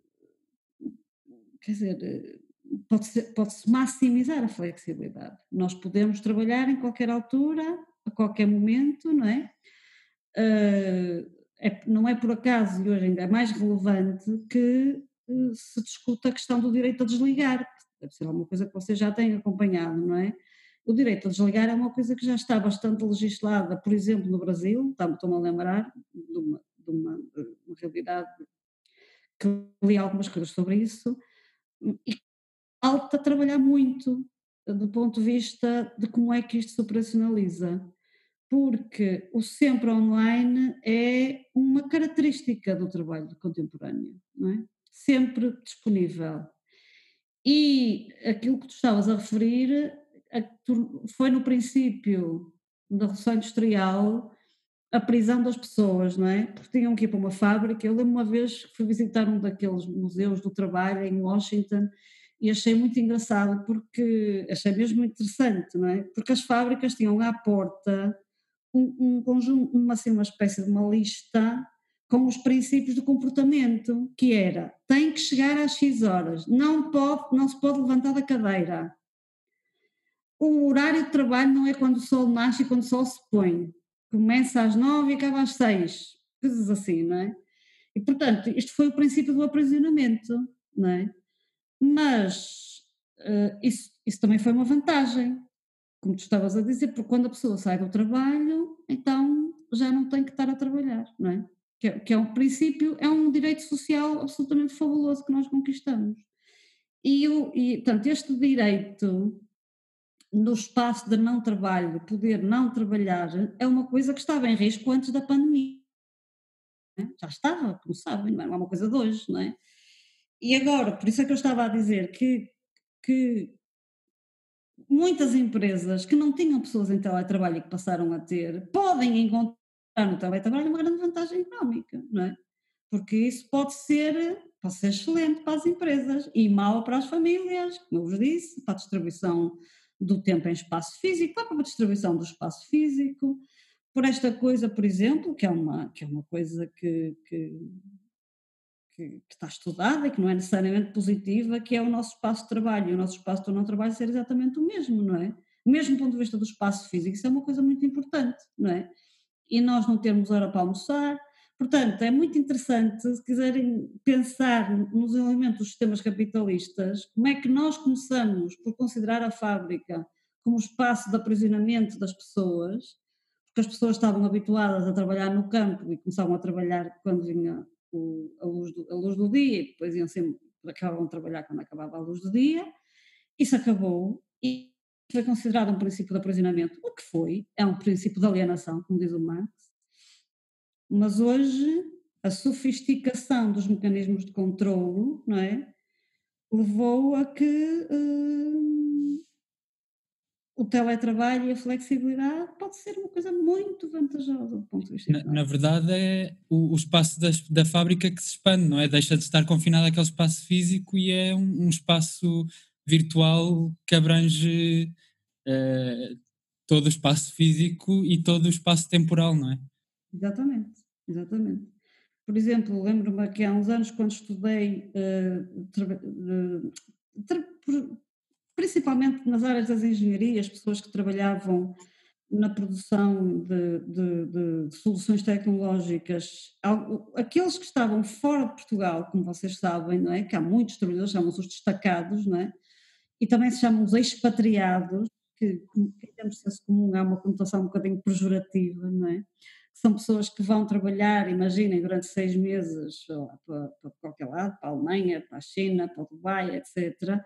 quer dizer, pode-se pode -se maximizar a flexibilidade. Nós podemos trabalhar em qualquer altura, a qualquer momento, não é? Uh, é não é por acaso, e hoje ainda é mais relevante, que se discuta a questão do direito a desligar, deve ser alguma coisa que vocês já têm acompanhado, não é? O direito a desligar é uma coisa que já está bastante legislada, por exemplo, no Brasil, estou-me a lembrar de uma, de uma, uma realidade que li algumas coisas sobre isso, e falta trabalhar muito do ponto de vista de como é que isto se operacionaliza, porque o sempre online é uma característica do trabalho contemporâneo, não é? Sempre disponível. E aquilo que tu estavas a referir foi no princípio da Revolução Industrial a prisão das pessoas, não é? Porque tinham que ir para uma fábrica. Eu lembro uma vez que fui visitar um daqueles museus do trabalho em Washington e achei muito engraçado porque achei mesmo interessante, não é? Porque as fábricas tinham à porta um, um conjunto, uma, assim, uma espécie de uma lista com os princípios do comportamento, que era tem que chegar às X horas, não pode, não se pode levantar da cadeira, o horário de trabalho não é quando o sol nasce e quando o sol se põe. Começa às nove e acaba às seis. Coisas assim, não é? E, portanto, isto foi o princípio do aprisionamento, não é? Mas uh, isso, isso também foi uma vantagem, como tu estavas a dizer, porque quando a pessoa sai do trabalho, então já não tem que estar a trabalhar, não é? Que, é, que é um princípio, é um direito social absolutamente fabuloso que nós conquistamos. E, o, e portanto, este direito no espaço de não trabalho, poder não trabalhar, é uma coisa que estava em risco antes da pandemia. Já estava, como sabem, não é uma coisa de hoje, não é? E agora, por isso é que eu estava a dizer que, que muitas empresas que não tinham pessoas em teletrabalho e que passaram a ter, podem encontrar no teletrabalho uma grande vantagem económica, não é? Porque isso pode ser, pode ser excelente para as empresas e mau para as famílias, como eu vos disse, para a distribuição do tempo em espaço físico, para a distribuição do espaço físico, por esta coisa, por exemplo, que é uma, que é uma coisa que, que, que, que está estudada e que não é necessariamente positiva, que é o nosso espaço de trabalho. E o nosso espaço de não trabalho ser exatamente o mesmo, não é? Mesmo do ponto de vista do espaço físico, isso é uma coisa muito importante, não é? E nós não termos hora para almoçar, Portanto, é muito interessante, se quiserem pensar nos elementos dos sistemas capitalistas, como é que nós começamos por considerar a fábrica como espaço de aprisionamento das pessoas, porque as pessoas estavam habituadas a trabalhar no campo e começavam a trabalhar quando vinha o, a, luz do, a, luz do, dia, e depois iam sempre, acabavam de trabalhar quando acabava a luz do dia. Isso acabou e foi considerado um princípio de aprisionamento, o que foi, é um princípio de alienação, como diz o Marx, mas hoje a sofisticação dos mecanismos de controlo, não é? Levou a que uh, o teletrabalho e a flexibilidade pode ser uma coisa muito vantajosa do ponto de vista. Na, na verdade, é o, o espaço das, da fábrica que se expande, não é? Deixa de estar confinado àquele espaço físico e é um, um espaço virtual que abrange uh, todo o espaço físico e todo o espaço temporal, não é? Exatamente. Exatamente. Por exemplo, lembro-me que há uns anos, quando estudei, uh, uh, principalmente nas áreas das engenharias, pessoas que trabalhavam na produção de, de, de, soluções tecnológicas, aqueles que estavam fora de Portugal, como vocês sabem, não é? Que há muitos trabalhadores, chamam-se os destacados, não é? E também se chamam os expatriados, que, que em termos de senso comum há uma conotação um bocadinho pejorativa, não é? São pessoas que vão trabalhar, imaginem, durante seis meses para, para qualquer lado, para a Alemanha, para a China, para o Dubai, etc.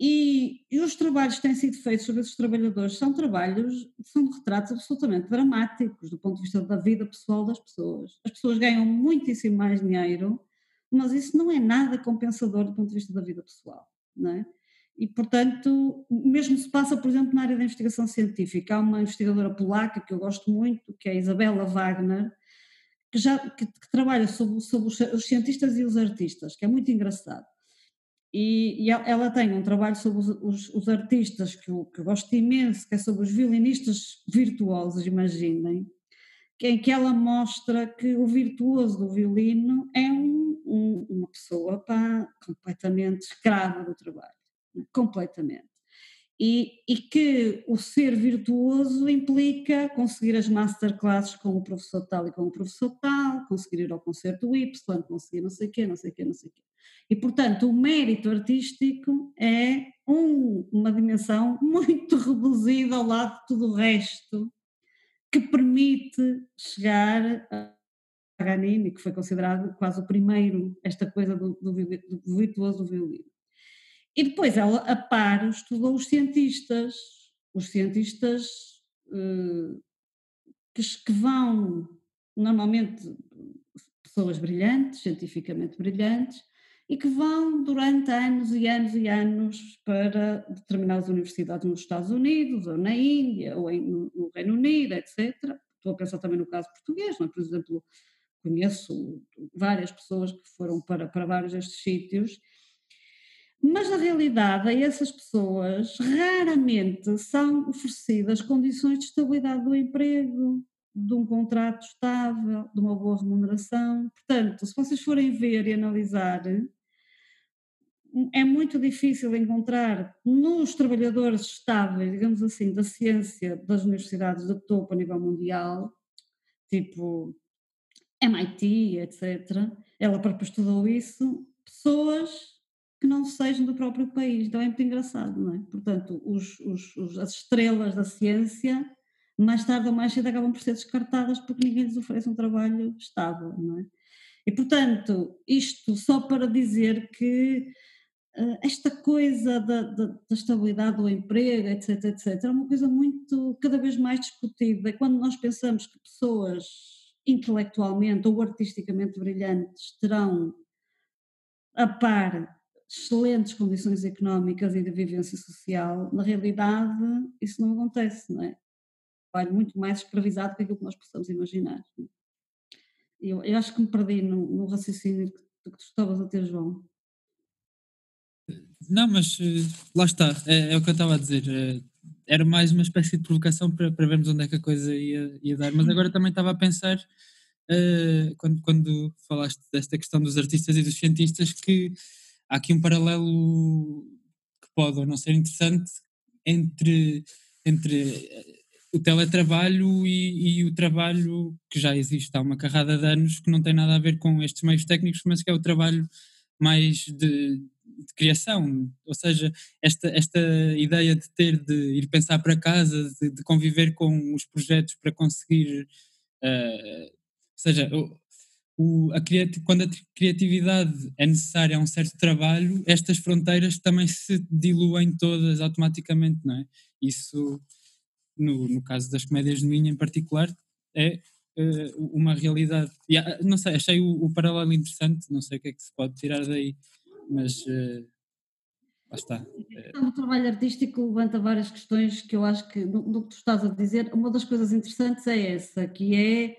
E, e, os trabalhos que têm sido feitos sobre esses trabalhadores são trabalhos, são retratos absolutamente dramáticos do ponto de vista da vida pessoal das pessoas. As pessoas ganham muitíssimo mais dinheiro, mas isso não é nada compensador do ponto de vista da vida pessoal, não é? E, portanto, mesmo se passa, por exemplo, na área da investigação científica, há uma investigadora polaca que eu gosto muito, que é a Isabella Wagner, que, já, que, que trabalha sobre, sobre os, cientistas e os artistas, que é muito engraçado. E, e ela tem um trabalho sobre os, os, os, artistas que eu, que eu gosto imenso, que é sobre os violinistas virtuosos, imaginem, em que ela mostra que o virtuoso do violino é um, um, uma pessoa pá, completamente escrava do trabalho completamente. E, e, que o ser virtuoso implica conseguir as masterclasses com o professor tal e com o professor tal, conseguir ir ao concerto Y, conseguir não sei o quê, não sei o quê, não sei o quê. E, portanto, o mérito artístico é um, uma dimensão muito reduzida ao lado de tudo o resto que permite chegar a Paganini, que foi considerado quase o primeiro, esta coisa do, do, do virtuoso do violino. E depois ela, a par, estudou os cientistas, os cientistas uh, que, vão, normalmente, pessoas brilhantes, cientificamente brilhantes, e que vão durante anos e anos e anos para determinadas universidades nos Estados Unidos, ou na Índia, ou em, no Reino Unido, etc. Estou a pensar também no caso português, não é? por exemplo, conheço várias pessoas que foram para, para vários destes sítios mas na realidade, a essas pessoas raramente são oferecidas condições de estabilidade do emprego, de um contrato estável, de uma boa remuneração. Portanto, se vocês forem ver e analisar, é muito difícil encontrar nos trabalhadores estáveis, digamos assim, da ciência das universidades de topo a nível mundial, tipo MIT, etc. Ela própria estudou isso, pessoas que não sejam do próprio país. Então é muito engraçado, não é? Portanto, os, os, os, as estrelas da ciência, mais tarde ou mais cedo, acabam por ser descartadas porque ninguém lhes oferece um trabalho estável, não é? E, portanto, isto só para dizer que uh, esta coisa da, da, da, estabilidade do emprego, etc, etc, é uma coisa muito, cada vez mais discutida. Quando nós pensamos que pessoas intelectualmente ou artisticamente brilhantes terão a par excelentes condições económicas e de vivência social, na realidade isso não acontece, não é? Trabalho muito mais escravizado que aquilo que nós possamos imaginar. É? Eu, eu acho que me perdi no, no raciocínio que, que tu estavas a ter, João. Não, mas eh, lá está, é, é, o que eu estava a dizer. É, era mais uma espécie de provocação para, para vermos onde é que a coisa ia, ia dar. Mas agora também estava a pensar, uh, quando, quando falaste desta questão dos artistas e dos cientistas, que há aqui um paralelo que pode ou não ser interessante entre, entre o teletrabalho e, e, o trabalho que já existe. Há uma carrada de anos que não tem nada a ver com estes meios técnicos, mas que é o trabalho mais de, de criação, ou seja, esta, esta ideia de ter de ir pensar para casa, de, de conviver com os projetos para conseguir, uh, ou seja, o, a quando a criatividade é necessária a um certo trabalho, estas fronteiras também se diluem todas automaticamente, não é? Isso no, no caso das comédias de Minha em particular, é uh, uma realidade. E, não sei, achei o, o, paralelo interessante, não sei o que é que se pode tirar daí, mas uh, lá está. O trabalho artístico levanta várias questões que eu acho que, no, no que tu estás a dizer, uma das coisas interessantes é essa, que é,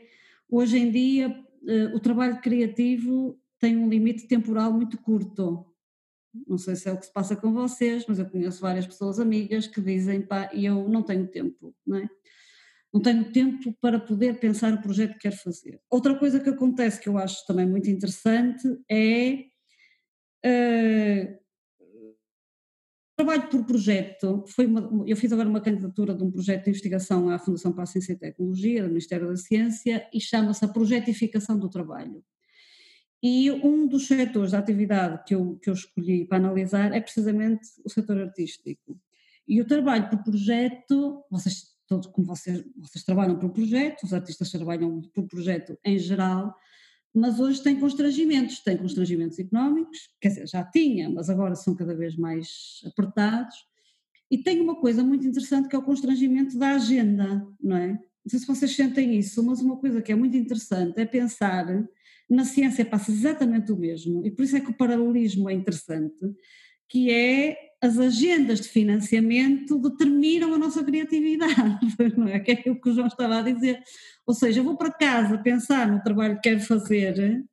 hoje em dia, uh, o trabalho criativo tem um limite temporal muito curto. Não sei se é o que se passa com vocês, mas eu conheço várias pessoas amigas que dizem, pá, eu não tenho tempo, não é? Não tenho tempo para poder pensar o projeto que quero fazer. Outra coisa que acontece que eu acho também muito interessante é uh, trabalho por projeto. Foi uma, eu fiz agora uma candidatura de um projeto de investigação à Fundação para a Ciência e Tecnologia, do Ministério da Ciência, e chama-se a projetificação do trabalho. E um dos setores da atividade que eu, que eu escolhi para analisar é precisamente o setor artístico. E o trabalho por projeto, vocês todos como vocês, vocês trabalham por projeto, os artistas trabalham por projeto em geral, mas hoje tem constrangimentos, tem constrangimentos económicos, quer dizer, já tinha, mas agora são cada vez mais apertados, e tem uma coisa muito interessante que é o constrangimento da agenda, não é? Não sei se vocês sentem isso, mas uma coisa que é muito interessante é pensar na ciência passa exatamente o mesmo, e por isso é que o paralelismo é interessante, que é as agendas de financiamento determinam a nossa criatividade, não é? Que é o que o João estava a dizer. Ou seja, eu vou para casa pensar no trabalho que quero fazer,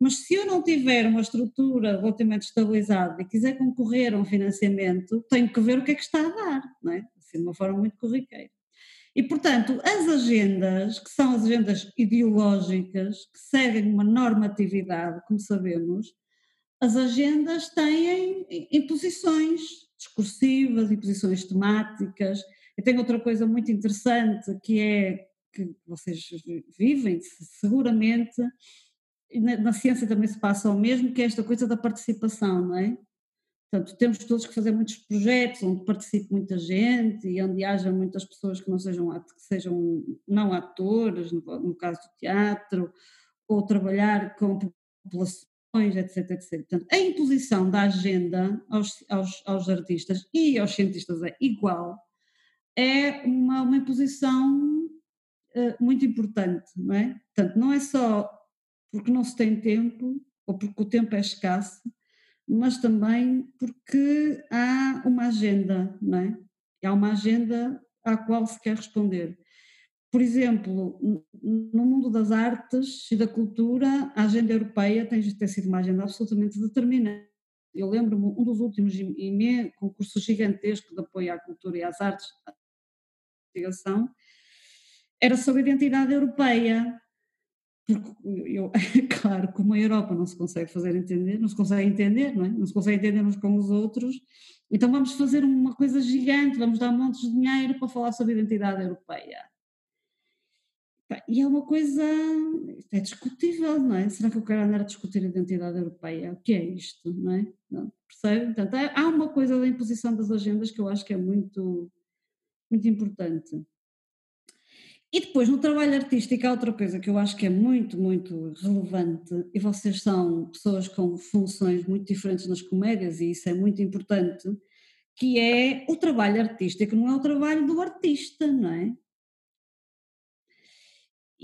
mas se eu não tiver uma estrutura relativamente estabilizada e quiser concorrer a um financiamento, tenho que ver o que é que está a dar, não é? Assim, de uma forma muito corriqueira. E, portanto, as agendas, que são as agendas ideológicas, que seguem uma normatividade, como sabemos, as agendas têm imposições discursivas, imposições temáticas. E tem outra coisa muito interessante que é que vocês vivem seguramente, na, na ciência também se passa o mesmo, que é esta coisa da participação, não é? Portanto, temos todos que fazer muitos projetos onde participe muita gente e onde haja muitas pessoas que não sejam, que sejam não atores, no, no caso do teatro, ou trabalhar com populações, etc, etc. Portanto, a imposição da agenda aos, aos, aos artistas e aos cientistas é igual, é uma, uma imposição uh, muito importante, não é? Portanto, não é só porque não se tem tempo ou porque o tempo é escasso, mas também porque há uma agenda, não é? Há uma agenda à qual se quer responder. Por exemplo, no mundo das artes e da cultura, a agenda europeia tem, tem sido uma agenda absolutamente determinante. Eu lembro-me, um dos últimos IME, concurso gigantesco de apoio à cultura e às artes, à investigação, era sobre a identidade europeia, porque eu, claro, como a Europa não se consegue fazer entender, não se consegue entender, não é? Não se consegue entender uns com os outros, então vamos fazer uma coisa gigante, vamos dar montes de dinheiro para falar sobre a identidade europeia. E é uma coisa, é discutível, não é? Será que eu quero andar a discutir a identidade europeia? O que é isto, não é? Não, percebe? Portanto, há uma coisa da imposição das agendas que eu acho que é muito, muito importante. E depois, no trabalho artístico, há outra coisa que eu acho que é muito, muito relevante, e vocês são pessoas com funções muito diferentes nas comédias, e isso é muito importante, que é o trabalho artístico não é o trabalho do artista, não é?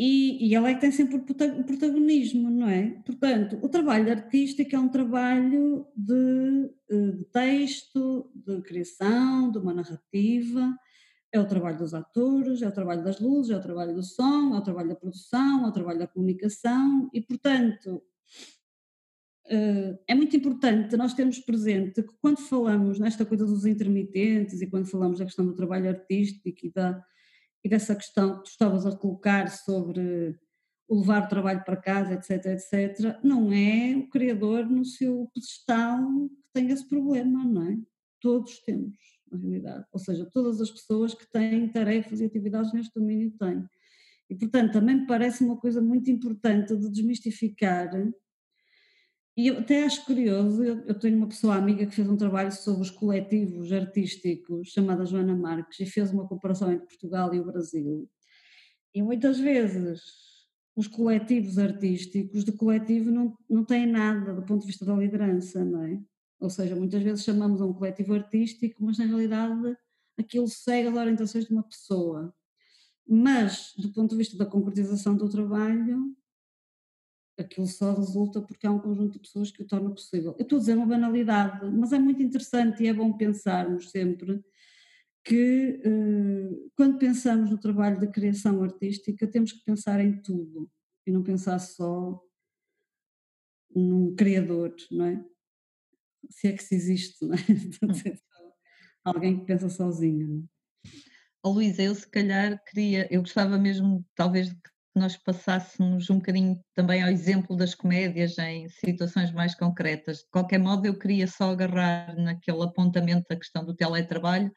E, e ele é que tem sempre o protagonismo, não é? Portanto, o trabalho artístico é um trabalho de, eh, de texto, de criação, de uma narrativa, é o trabalho dos atores, é o trabalho das luzes, é o trabalho do som, é o trabalho da produção, é o trabalho da comunicação e, portanto, uh, é muito importante nós termos presente que quando falamos nesta coisa dos intermitentes e quando falamos da questão do trabalho artístico e, da, e dessa questão que tu estavas a colocar sobre o levar o trabalho para casa, etc, etc, não é o criador no seu pedestal que tem esse problema, não é? Todos temos, na realidade. Ou seja, todas as pessoas que têm tarefas e atividades neste domínio têm. E, portanto, também me parece uma coisa muito importante de desmistificar e eu até acho curioso, eu, eu, tenho uma pessoa amiga que fez um trabalho sobre os coletivos artísticos, chamada Joana Marques, e fez uma comparação entre Portugal e o Brasil. E muitas vezes os coletivos artísticos de coletivo não, não têm nada do ponto de vista da liderança, não é? Ou seja, muitas vezes chamamos a um coletivo artístico, mas na realidade aquilo segue as orientações de uma pessoa. Mas, do ponto de vista da concretização do trabalho, aquilo só resulta porque há um conjunto de pessoas que o torna possível. Eu estou a dizer uma banalidade, mas é muito interessante e é bom pensarmos sempre que eh, quando pensamos no trabalho de criação artística temos que pensar em tudo e não pensar só num criador, não é? Se é que se existe, não é? Hum. Alguém que pensa sozinho, não é? Oh, Luísa, eu se calhar queria, eu gostava mesmo talvez de que nós passássemos um bocadinho também ao exemplo das comédias em situações mais concretas. De qualquer modo, eu queria só agarrar naquele apontamento da questão do teletrabalho,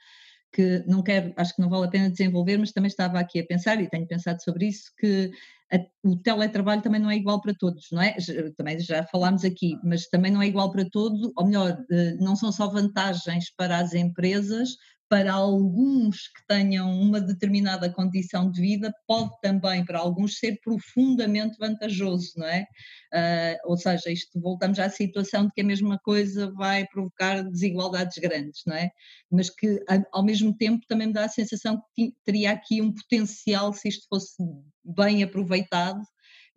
que não quero, acho que não vale a pena desenvolver, mas também estava aqui a pensar, e tenho pensado sobre isso, que a, o teletrabalho também não é igual para todos, não é? Também já falámos aqui, mas também não é igual para todos, ou melhor, eh, não são só vantagens para as empresas, para alguns que tenham uma determinada condição de vida, pode também para alguns ser profundamente vantajoso, não é? Uh, ou seja, isto voltamos à situação de que a mesma coisa vai provocar desigualdades grandes, não é? Mas que ao mesmo tempo também me dá a sensação que teria aqui um potencial se isto fosse bem aproveitado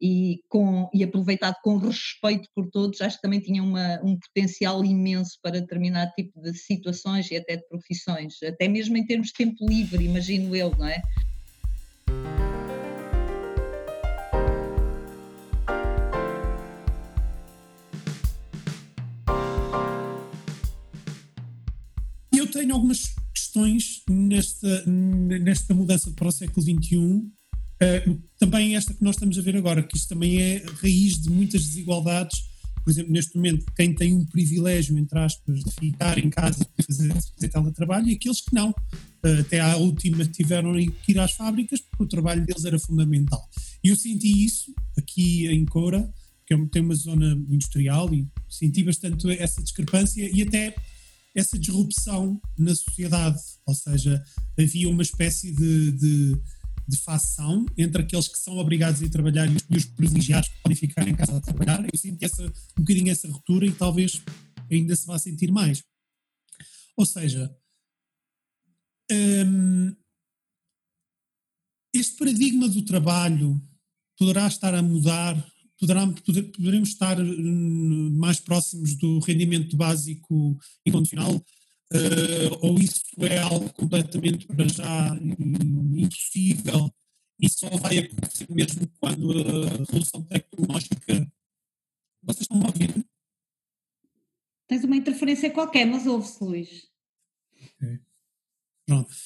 e, com, e aproveitado com respeito por todos, acho que também tinha uma, um potencial imenso para determinado tipo de situações e até de profissões, até mesmo em termos de tempo livre, imagino eu, não é? Eu tenho algumas questões nesta, nesta mudança para o século XXI Uh, também esta que nós estamos a ver agora, que isto também é raiz de muitas desigualdades. Por exemplo, neste momento, quem tem um privilégio, entre aspas, de ficar em casa e fazer, fazer teletrabalho, e aqueles que não. Uh, até à última tiveram que ir às fábricas porque o trabalho deles era fundamental. E eu senti isso aqui em Coura, que é tem uma zona industrial, e senti bastante essa discrepância e até essa disrupção na sociedade. Ou seja, havia uma espécie de, de de facção entre aqueles que são obrigados a ir trabalhar e os, os privilegiados que podem ficar em casa a trabalhar. Eu sinto essa, um bocadinho essa ruptura e talvez ainda se vá sentir mais. Ou seja, hum, este paradigma do trabalho poderá estar a mudar, poderá, poder, poderemos estar hum, mais próximos do rendimento básico incondicional uh, ou isso é algo completamente para já impossível e só vai acontecer mesmo quando a revolução tecnológica. Vocês estão a ouvir? Tens uma interferência qualquer, mas ouve-se, Luís. Ok. Pronto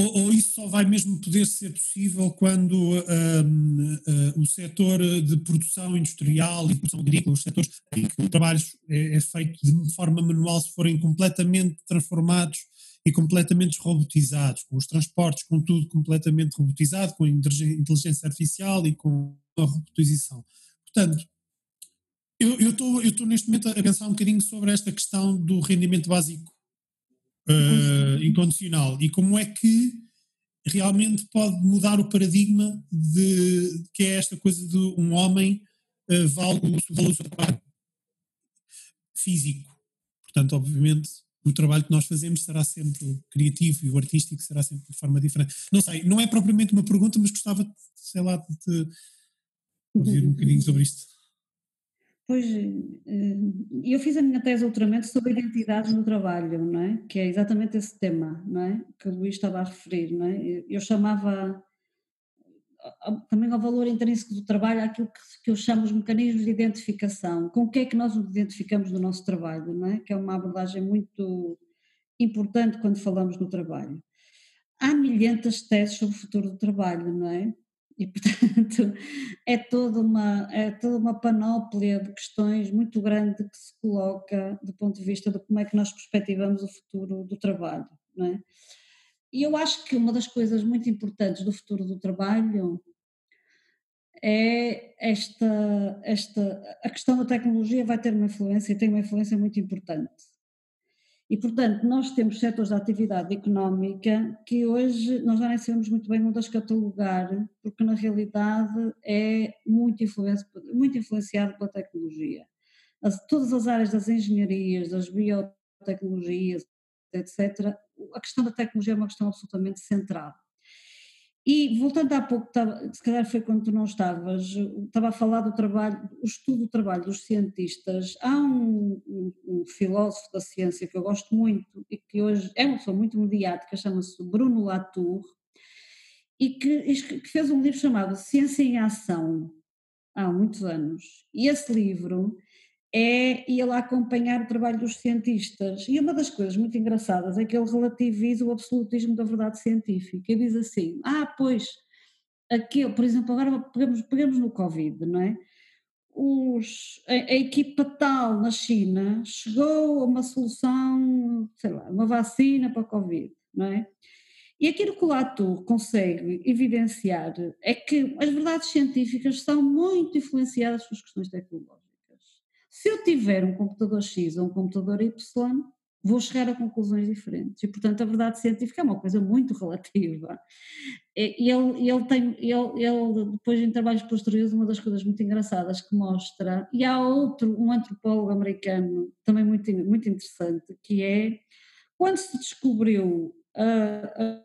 ou, ou, isso só vai mesmo poder ser possível quando um, uh, o setor de produção industrial e produção agrícola, os setores em que o trabalho é, é, feito de forma manual, se forem completamente transformados e completamente robotizados, com os transportes, com tudo completamente robotizado, com a inteligência artificial e com a robotização. Portanto, eu estou neste momento a pensar um bocadinho sobre esta questão do rendimento básico uh, incondicional e como é que realmente pode mudar o paradigma de que é esta coisa de um homem uh, vale o valor do seu trabalho físico. Portanto, obviamente, o trabalho que nós fazemos será sempre criativo e o artístico será sempre de forma diferente. Não sei, não é propriamente uma pergunta, mas gostava, sei lá, de te ouvir um bocadinho sobre isto. Pois, eh, eu fiz a minha tese de doutoramento sobre identidades no trabalho, não é? Que é exatamente esse tema, não é? Que o Luís estava a referir, não é? Eu chamava, também ao valor intrínseco do trabalho, aquilo que, que eu chamo os mecanismos de identificação, com o que é que nós nos identificamos no nosso trabalho, não é? que é uma abordagem muito importante quando falamos no trabalho. Há milhentas teses sobre o futuro do trabalho, não é? E, portanto, é toda, uma, é toda uma panóplia de questões muito grande que se coloca do ponto de vista de como é que nós perspectivamos o futuro do trabalho, não é? E eu acho que uma das coisas muito importantes do futuro do trabalho é esta, esta a questão da tecnologia vai ter uma influência e tem uma influência muito importante. E, portanto, nós temos setores de atividade económica que hoje nós já nem sabemos muito bem onde as catalogar, porque na realidade é muito, influenci muito influenciado pela tecnologia. As, todas as áreas das engenharias, das biotecnologias, etc., a questão da tecnologia é uma questão absolutamente central. E voltando há pouco, se calhar foi quando tu não estavas, estava a falar do trabalho, o estudo do trabalho dos cientistas. Há um, um, um filósofo da ciência que eu gosto muito e que hoje é uma pessoa muito mediática, chama-se Bruno Latour, e que, que fez um livro chamado Ciência em Ação, há muitos anos. E esse livro é ele acompanhar o trabalho dos cientistas. E uma das coisas muito engraçadas é que ele relativiza o absolutismo da verdade científica e diz assim: ah, pois, aquele, por exemplo, agora pegamos, pegamos no Covid, não é? Os, a, a, equipa tal na China chegou a uma solução, sei lá, uma vacina para o Covid, não é? E aquilo que o Latour consegue evidenciar é que as verdades científicas são muito influenciadas pelas questões tecnológicas. Se eu tiver um computador X ou um computador Y, vou chegar a conclusões diferentes. E, portanto, a verdade científica é uma coisa muito relativa. E ele, ele tem, ele, ele, depois em trabalhos posteriores, uma das coisas muito engraçadas que mostra, e há outro, um antropólogo americano, também muito, muito interessante, que é, quando se descobriu a, a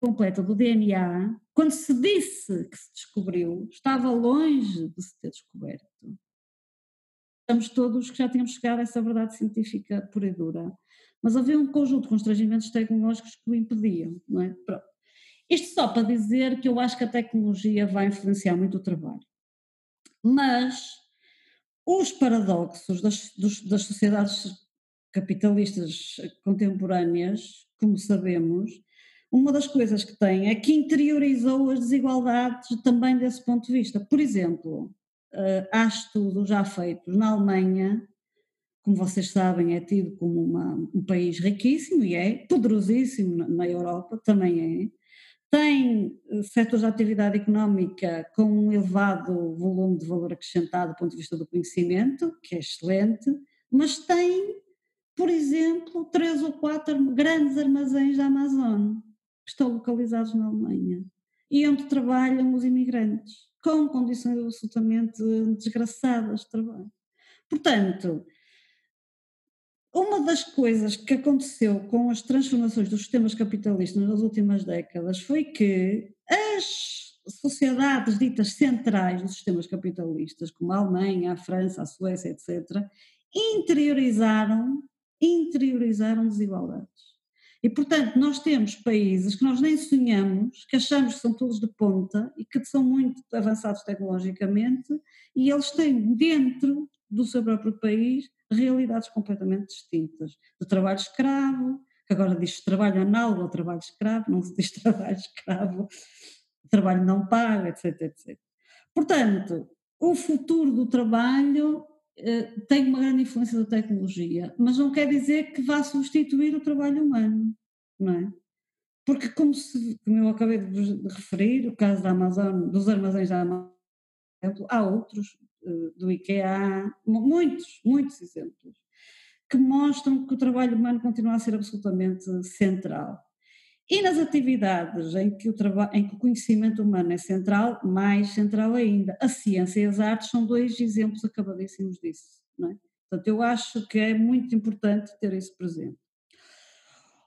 completa do DNA, quando se disse que se descobriu, estava longe de se ter descoberto estamos todos que já tínhamos chegado a essa verdade científica pura e dura. Mas havia um conjunto de constrangimentos tecnológicos que o impediam, não é? Pronto. Isto só para dizer que eu acho que a tecnologia vai influenciar muito o trabalho. Mas os paradoxos das, dos, das sociedades capitalistas contemporâneas, como sabemos, uma das coisas que tem é que interiorizou as desigualdades também desse ponto de vista. Por exemplo, há estudos já feitos na Alemanha, como vocês sabem, é tido como uma, um país riquíssimo e é, poderosíssimo na, Europa, também é. Tem uh, setores de atividade económica com um elevado volume de valor acrescentado do ponto de vista do conhecimento, que é excelente, mas tem, por exemplo, três ou quatro grandes armazéns da Amazon, que estão localizados na Alemanha, e onde trabalham os imigrantes com condições absolutamente desgraçadas de trabalho. Portanto, uma das coisas que aconteceu com as transformações dos sistemas capitalistas nas últimas décadas foi que as sociedades ditas centrais dos sistemas capitalistas, como a Alemanha, a França, a Suécia, etc., interiorizaram, interiorizaram desigualdades. E, portanto, nós temos países que nós nem sonhamos, que achamos que são todos de ponta e que são muito avançados tecnologicamente, e eles têm dentro do seu próprio país realidades completamente distintas. Do trabalho escravo, que agora diz trabalho análogo ao trabalho escravo, não se diz trabalho escravo, trabalho não pago, etc, etc. Portanto, o futuro do trabalho tem uma grande influência da tecnologia, mas não quer dizer que vá substituir o trabalho humano, não é? Porque, como, se, como eu acabei de, referir, o caso da Amazon, dos armazéns da Amazon, há outros, eh, do IKEA, muitos, muitos exemplos, que mostram que o trabalho humano continua a ser absolutamente central. E nas atividades em que, o em que o conhecimento humano é central, mais central ainda. A ciência e as artes são dois exemplos acabadíssimos disso. Não é? Portanto, eu acho que é muito importante ter isso presente.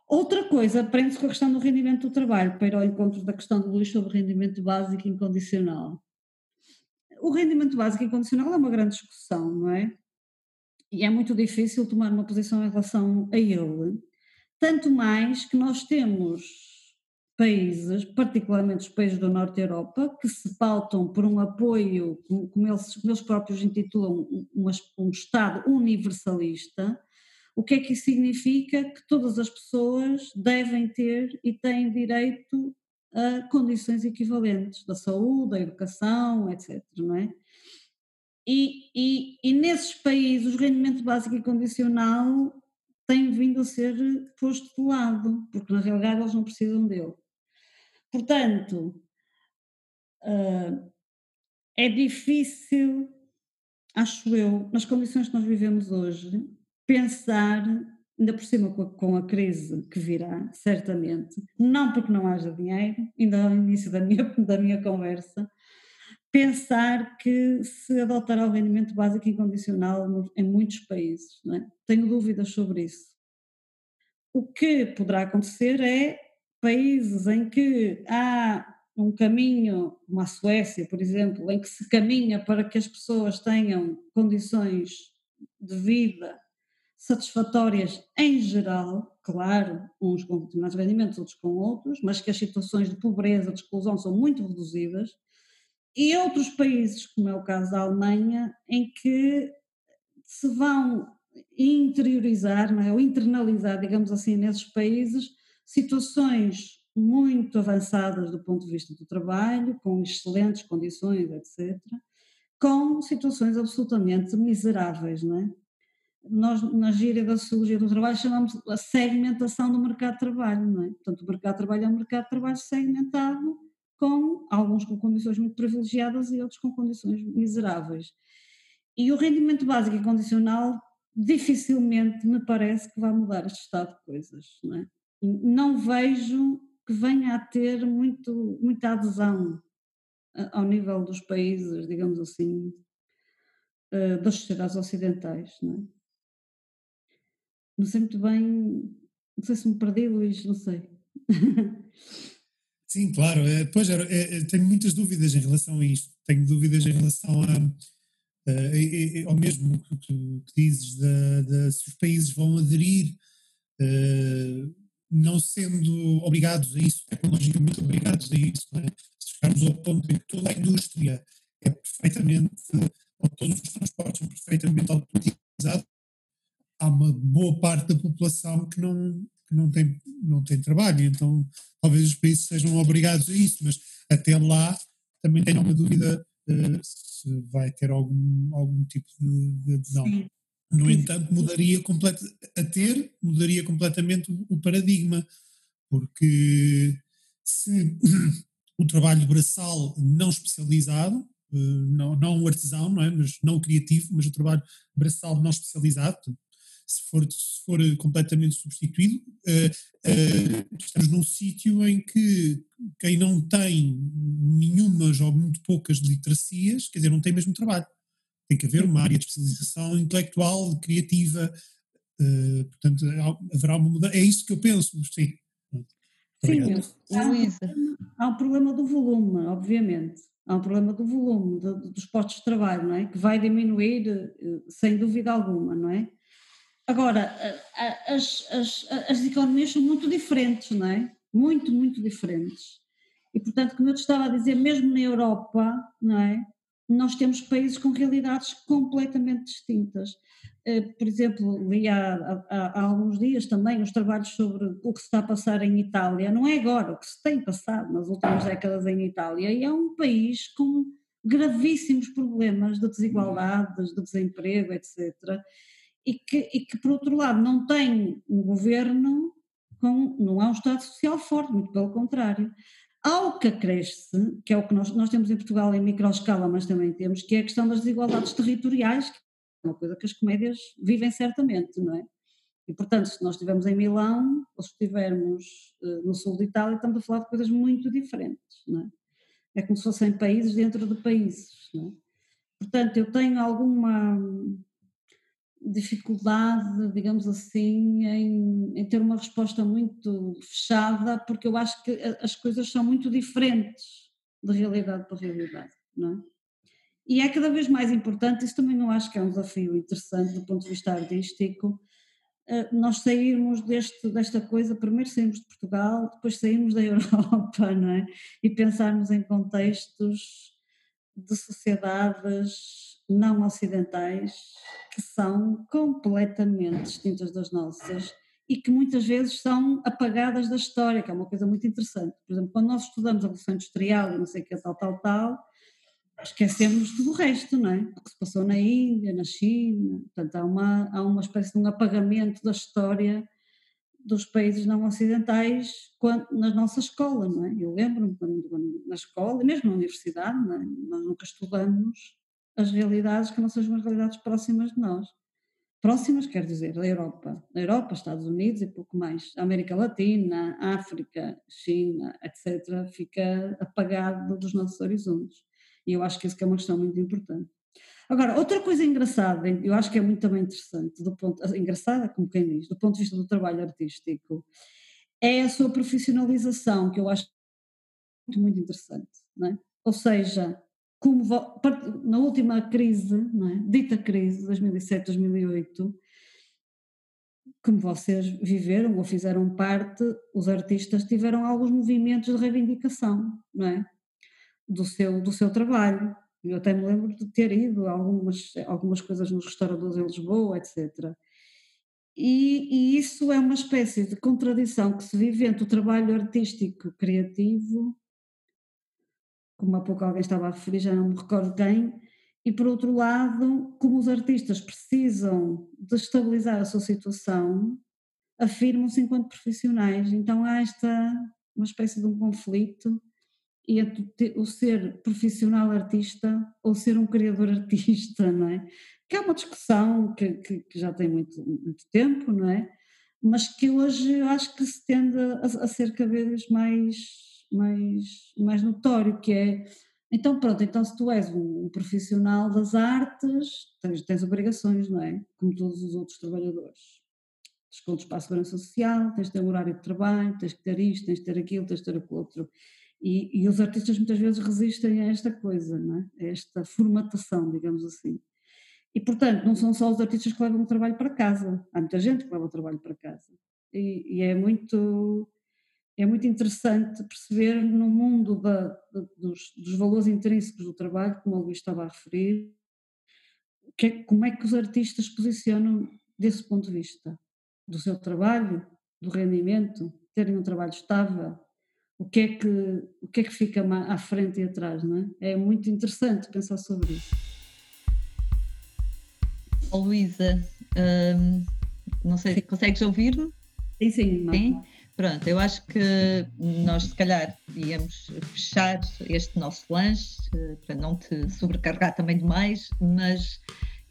Outra coisa, prende-se com a questão do rendimento do trabalho, para ir ao encontro da questão do Luís sobre rendimento básico incondicional. O rendimento básico incondicional é uma grande discussão, não é? E é muito difícil tomar uma posição em relação a ele tanto mais que nós temos países, particularmente os países do Norte da Europa, que se pautam por um apoio, como eles, como eles próprios intitulam, um, um Estado universalista, o que é que isso significa? Que todas as pessoas devem ter e têm direito a condições equivalentes da saúde, da educação, etc. Não é? E, e, e nesses países o rendimento básico e condicional tem vindo a ser posto de lado, porque na realidade eles não precisam dele. Portanto, uh, é difícil, acho eu, nas condições que nós vivemos hoje, pensar, ainda por cima com a, com a crise que virá, certamente, não porque não haja dinheiro, ainda ao início da minha, da minha conversa, pensar que se adotará o rendimento básico incondicional em muitos países. É? Tenho dúvidas sobre isso. O que poderá acontecer é países em que há um caminho, como a Suécia, por exemplo, em que se caminha para que as pessoas tenham condições de vida satisfatórias em geral, claro, uns com determinados rendimentos, outros com outros, mas que as situações de pobreza, de exclusão são muito reduzidas, e outros países, como é o caso da Alemanha, em que se vão interiorizar, não é? ou internalizar, digamos assim, nesses países, situações muito avançadas do ponto de vista do trabalho, com excelentes condições, etc., com situações absolutamente miseráveis, não é? Nós, na gíria da sociologia do trabalho, chamamos a segmentação do mercado de trabalho, não é? Portanto, o mercado de trabalho é um mercado de trabalho segmentado, com alguns com condições muito privilegiadas e outros com condições miseráveis. E o rendimento básico e condicional dificilmente me parece que vai mudar este estado de coisas. Não, é? não vejo que venha a ter muito, muita adesão ao nível dos países, digamos assim, eh, das sociedades ocidentais. Não, é? não sei muito bem, não sei se me perdi, Luís, não sei. Sim, claro. É, pois, é, é, tenho muitas dúvidas em relação a isto. Tenho dúvidas em relação a, ao mesmo que, que dizes, de, de, se os países vão aderir, uh, não sendo obrigados a isso, tecnologicamente obrigados a isso. É? Se chegarmos ao ponto em que toda a indústria é perfeitamente, ou todos os transportes são perfeitamente automatizados, há uma boa parte da população que não, que não tem, não tem trabalho, então talvez os países sejam obrigados a isso, mas até lá também tenho uma dúvida uh, se vai ter algum, algum tipo de, de adesão. Sim. No entanto, mudaria complet, a ter, mudaria completamente o, o paradigma, porque se o trabalho braçal não especializado, uh, não, não o artesão, não é? mas não o criativo, mas o trabalho braçal não especializado, se for, se for completamente substituído, uh, uh, estamos num sítio em que quem não tem nenhumas ou muito poucas literacias, quer dizer, não tem mesmo trabalho. Tem que haver uma área de especialização intelectual, criativa, uh, portanto, haverá uma mudança. É isso que eu penso, sim. Sim, há, há um problema do volume, obviamente. Há um problema do volume de, dos postos de trabalho, não é? Que vai diminuir, sem dúvida alguma, não é? Agora, as, as, as economias são muito diferentes, não é? Muito, muito diferentes. E, portanto, como eu te estava a dizer, mesmo na Europa, não é? Nós temos países com realidades completamente distintas. Eh, por exemplo, li há, há, há, alguns dias também os trabalhos sobre o que se está a passar em Itália. Não é agora, o que se tem passado nas últimas décadas em Itália. E é um país com gravíssimos problemas de desigualdades, de desemprego, etc e que, e que, por outro lado, não tem um governo com. não há um Estado social forte, muito pelo contrário. Ao que acresce, que é o que nós, nós temos em Portugal em microescala, mas também temos, que é a questão das desigualdades territoriais, que é uma coisa que as comédias vivem certamente, não é? E, portanto, se nós estivermos em Milão ou se estivermos uh, no sul de Itália, estamos a falar de coisas muito diferentes, não é? É como se fossem países dentro de países, não é? Portanto, eu tenho alguma dificuldade, digamos assim, em, em, ter uma resposta muito fechada, porque eu acho que as coisas são muito diferentes de realidade para realidade, não é? E é cada vez mais importante, isso também eu acho que é um desafio interessante do ponto de vista artístico, eh, nós sairmos deste, desta coisa, primeiro saímos de Portugal, depois saímos da Europa, não é? E pensarmos em contextos de sociedades não ocidentais que são completamente distintas das nossas e que muitas vezes são apagadas da história, que é uma coisa muito interessante. Por exemplo, quando nós estudamos a Revolução Industrial e não sei o que, tal, tal, tal, esquecemos tudo o resto, não é? O que se passou na Índia, na China, portanto há uma, há uma espécie de um apagamento da história dos países não ocidentais quando, na nossa escola, não é? Eu lembro-me quando, na escola, mesmo na universidade, é? nós nunca estudamos as realidades que não sejam as realidades próximas de nós. Próximas quer dizer a Europa, a Europa, Estados Unidos e pouco mais. A América Latina, África, China, etc., fica apagado dos nossos horizontes. E eu acho que isso é uma questão muito importante. Agora, outra coisa engraçada, eu acho que é muito também interessante, do ponto, engraçada, como quem diz, do ponto de vista do trabalho artístico, é a sua profissionalização, que eu acho muito, muito interessante. É? Ou seja, como na última crise, é? dita crise, 2007-2008, como vocês viveram ou fizeram parte, os artistas tiveram alguns movimentos de reivindicação, não é? do seu, do seu trabalho. Eu até me lembro de ter ido a algumas, algumas coisas nos restauradores em Lisboa, etc. E, e, isso é uma espécie de contradição que se vive entre o trabalho artístico criativo, como há pouco alguém estava a referir, já não me recordo quem, e por outro lado, como os artistas precisam de estabilizar a sua situação, afirmam-se enquanto profissionais. Então há esta uma espécie de um conflito entre o ser profissional artista ou ser um criador artista, não é? Que é uma discussão que, que, que já tem muito, muito tempo, não é? Mas que hoje acho que se tende a, a ser cada vez mais, mais, mais notório, que é então pronto, então se tu és um, um profissional das artes, tens, tens, obrigações, não é? Como todos os outros trabalhadores. Descontos para a segurança social, tens de ter um horário de trabalho, tens que ter isto, tens de ter aquilo, tens de ter aquilo outro. E, e, os artistas muitas vezes resistem a esta coisa, não é? a esta formatação, digamos assim. E, portanto, não são só os artistas que levam o trabalho para casa, há muita gente que leva o trabalho para casa. E, e é, muito, é muito interessante perceber no mundo da, da, dos, dos, valores intrínsecos do trabalho, como o Luís estava a referir, que é, como é que os artistas posicionam desse ponto de vista, do seu trabalho, do rendimento, terem um trabalho estável, o que é que, o que, é que fica à frente e atrás, não é? É muito interessante pensar sobre isso. Oh, Luísa, hum, não sei se consegues ouvir-me? Sim, sim. sim? Pronto, eu acho que nós se calhar íamos fechar este nosso lanche, eh, para não te sobrecarregar também demais, mas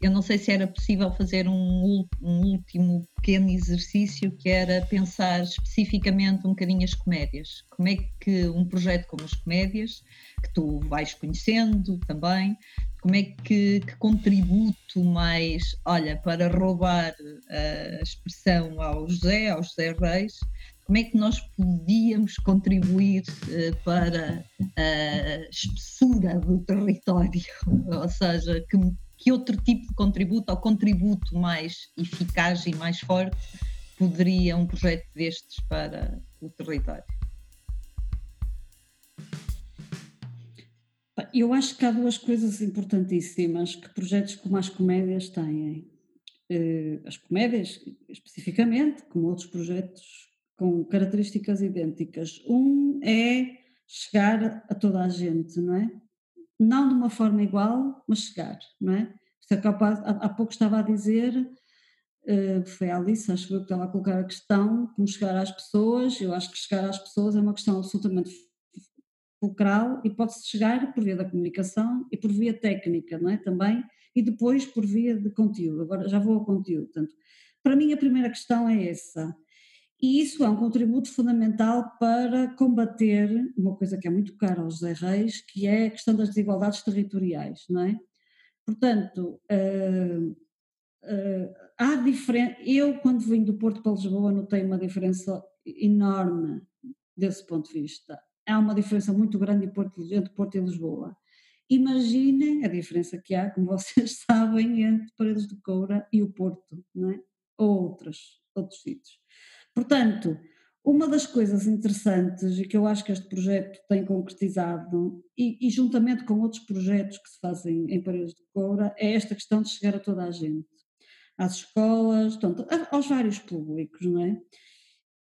eu não sei se era possível fazer um, um, último pequeno exercício que era pensar especificamente um bocadinho as comédias. Como é que um projeto como as comédias, que tu vais conhecendo também, como é que, que contributo mais, olha, para roubar a expressão ao José, ao José Reis, como é que nós podíamos contribuir uh, para a espessura do território, ou seja, que que outro tipo de contributo ou contributo mais eficaz e mais forte poderia um projeto destes para o território? Eu acho que há duas coisas importantíssimas que projetos como as comédias têm. Eh, as comédias, especificamente, como outros projetos com características idênticas. Um é chegar a toda a gente, não é? não de uma forma igual, mas chegar, não é? Isto é há, pouco estava a dizer, uh, foi a Alice, acho que estava a colocar a questão, como chegar às pessoas, eu acho que chegar às pessoas é uma questão absolutamente fulcral e pode-se chegar por via da comunicação e por via técnica, não é? Também, e depois por via de conteúdo, agora já vou ao conteúdo, portanto, para mim a primeira questão é essa, e isso é um contributo fundamental para combater uma coisa que é muito cara aos José Reis, que é a questão das desigualdades territoriais, não é? Portanto, uh, uh, há diferença. Eu, quando vim do Porto para Lisboa, notei uma diferença enorme desse ponto de vista. Há uma diferença muito grande entre Porto, e Lisboa. Imaginem a diferença que há, como vocês sabem, entre Paredes de Coura e o Porto, não é? ou outras, outros sítios. Portanto, uma das coisas interessantes e que eu acho que este projeto tem concretizado, e, e, juntamente com outros projetos que se fazem em Paredes de Coura, é esta questão de chegar a toda a gente, às escolas, aos vários públicos, não é?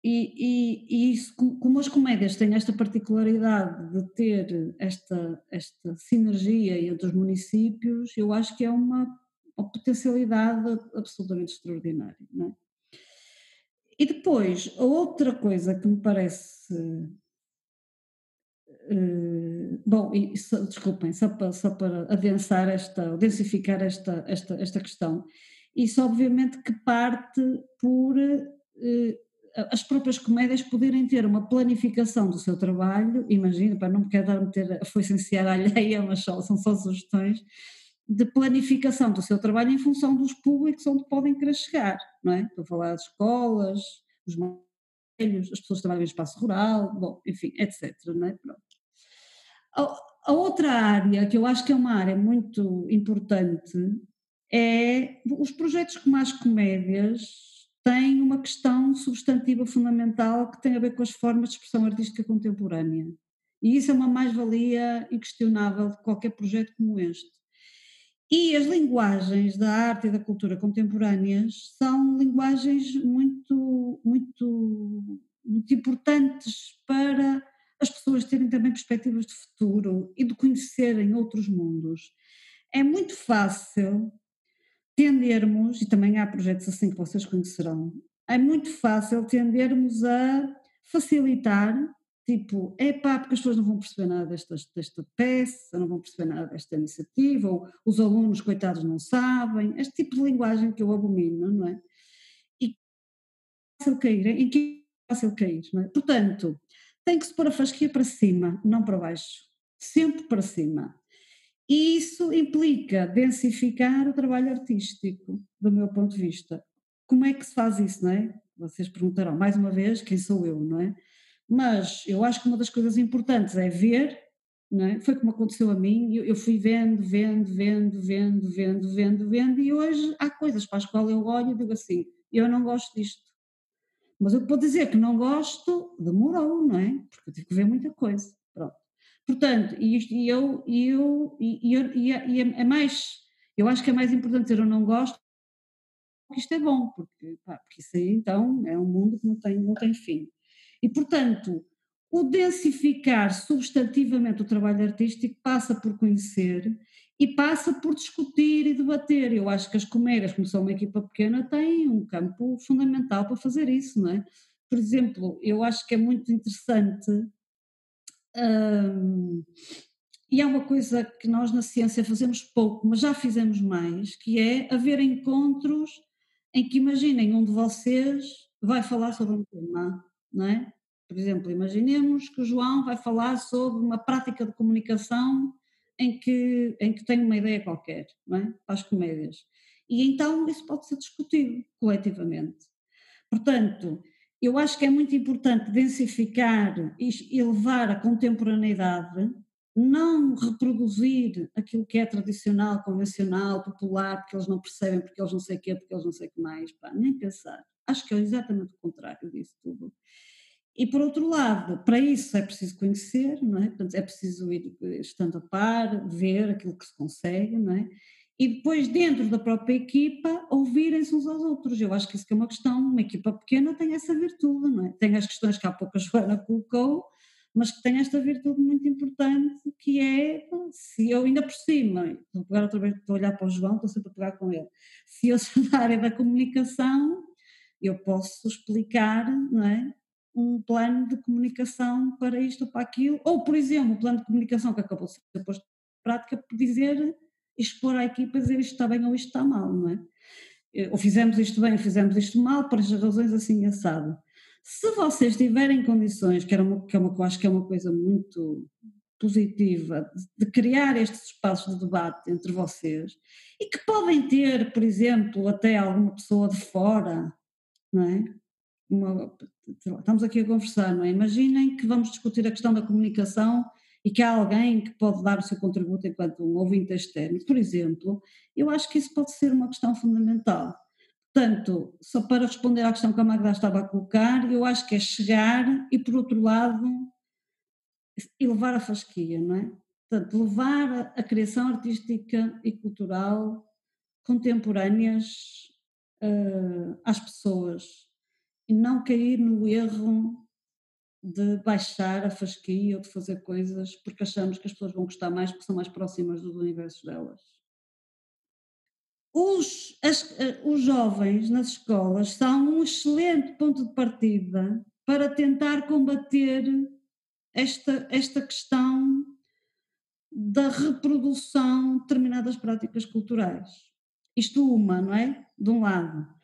E, e, e isso, como as comédias têm esta particularidade de ter esta, esta sinergia entre os municípios, eu acho que é uma, uma potencialidade absolutamente extraordinária, não é? E depois, a outra coisa que me parece. Uh, bom, e, só, desculpem, só para, só para adensar esta, densificar esta, esta, esta questão, isso obviamente que parte por uh, as próprias comédias poderem ter uma planificação do seu trabalho, imagina, para não me quero dar meter a foice em alheia, mas só, são só sugestões, de planificação do seu trabalho em função dos públicos onde podem querer chegar, não é? Estou a falar de escolas, os velhos, as pessoas que trabalham em espaço rural, bom, enfim, etc. Não é? Pronto. A, a outra área que eu acho que é uma área muito importante é os projetos como as comédias têm uma questão substantiva fundamental que tem a ver com as formas de expressão artística contemporânea. E isso é uma mais-valia inquestionável de qualquer projeto como este. E as linguagens da arte e da cultura contemporâneas são linguagens muito, muito, muito importantes para as pessoas terem também perspectivas de futuro e de conhecerem outros mundos. É muito fácil tendermos, e também há projetos assim que vocês conhecerão, é muito fácil tendermos a facilitar tipo, é pá, porque as pessoas não vão perceber nada desta, desta peça, não vão perceber nada desta iniciativa, ou os alunos, coitados, não sabem, este tipo de linguagem que eu abomino, não é? E fácil cair, em que é fácil cair, não é? Portanto, tem que se pôr a fasquia para cima, não para baixo, sempre para cima. E isso implica densificar o trabalho artístico, do meu ponto de vista. Como é que se faz isso, não é? Vocês perguntarão, mais uma vez, quem sou eu, não é? Mas eu acho que uma das coisas importantes é ver, não é? foi como aconteceu a mim, eu, eu fui vendo, vendo, vendo, vendo, vendo, vendo, vendo, e hoje há coisas para as quais eu olho e digo assim, eu não gosto disto. Mas eu posso dizer que não gosto, demorou, não é? Porque eu tive que ver muita coisa. Pronto. Portanto, e, isto, e eu, e eu, e, eu, e, é, e é, é mais, eu acho que é mais importante dizer eu não gosto, porque isto é bom, porque, pá, porque isso aí então é um mundo que não tem, não tem fim. E, portanto, o densificar substantivamente o trabalho artístico passa por conhecer e passa por discutir e debater. Eu acho que as comédias, como são uma equipa pequena, têm um campo fundamental para fazer isso, não é? Por exemplo, eu acho que é muito interessante, hum, e é uma coisa que nós na ciência fazemos pouco, mas já fizemos mais, que é haver encontros em que imaginem um de vocês vai falar sobre um tema, não é? Por exemplo, imaginemos que o João vai falar sobre uma prática de comunicação em que, em que tem uma ideia qualquer, não é? Para as comédias. E então isso pode ser discutido coletivamente. Portanto, eu acho que é muito importante densificar e elevar a contemporaneidade, não reproduzir aquilo que é tradicional, convencional, popular, porque eles não percebem, porque eles não sei o quê, porque eles não sei o que mais, pá, nem pensar. Acho que é exatamente o contrário disso tudo. E por outro lado, para isso é preciso conhecer, não é? Portanto, é preciso ir eh, estando a par, ver aquilo que se consegue, não é? E depois, dentro da própria equipa, ouvirem-se uns aos outros. Eu acho que isso que é uma questão, uma equipa pequena tem essa virtude, não é? Tem as questões que há pouco a Joana colocou, mas que tem esta virtude muito importante, que é, se eu ainda por cima, vou pegar outra vez, estou a olhar para o João, estou sempre a pegar com ele, se eu sou da área da comunicação, eu posso explicar, não é? Um plano de comunicação para isto ou para aquilo, ou, por exemplo, o plano de comunicação que acabou de ser posto em prática dizer, expor à equipa, dizer isto está bem ou isto está mal, não é? Eh, ou fizemos isto bem ou fizemos isto mal, por as razões assim assado. Se vocês tiverem condições, que, era uma, que, é uma, que eu acho que é uma coisa muito positiva, de criar estes espaços de debate entre vocês, e que podem ter, por exemplo, até alguma pessoa de fora, não é? Uma, estamos aqui a conversar, não é? Imaginem que vamos discutir a questão da comunicação e que há alguém que pode dar o seu contributo enquanto um ouvinte externo. Por exemplo, eu acho que isso pode ser uma questão fundamental. Portanto, só para responder à questão que a Magda estava a colocar, eu acho que é chegar e, por outro lado, elevar a fasquia, não é? Portanto, levar a, criação artística e cultural contemporâneas uh, às pessoas e não cair no erro de baixar a fasquia ou de fazer coisas porque achamos que as pessoas vão gostar mais porque são mais próximas dos universos delas. Os, as, eh, os jovens nas escolas são um excelente ponto de partida para tentar combater esta, esta questão da reprodução de determinadas práticas culturais. Isto uma, não é? De um lado.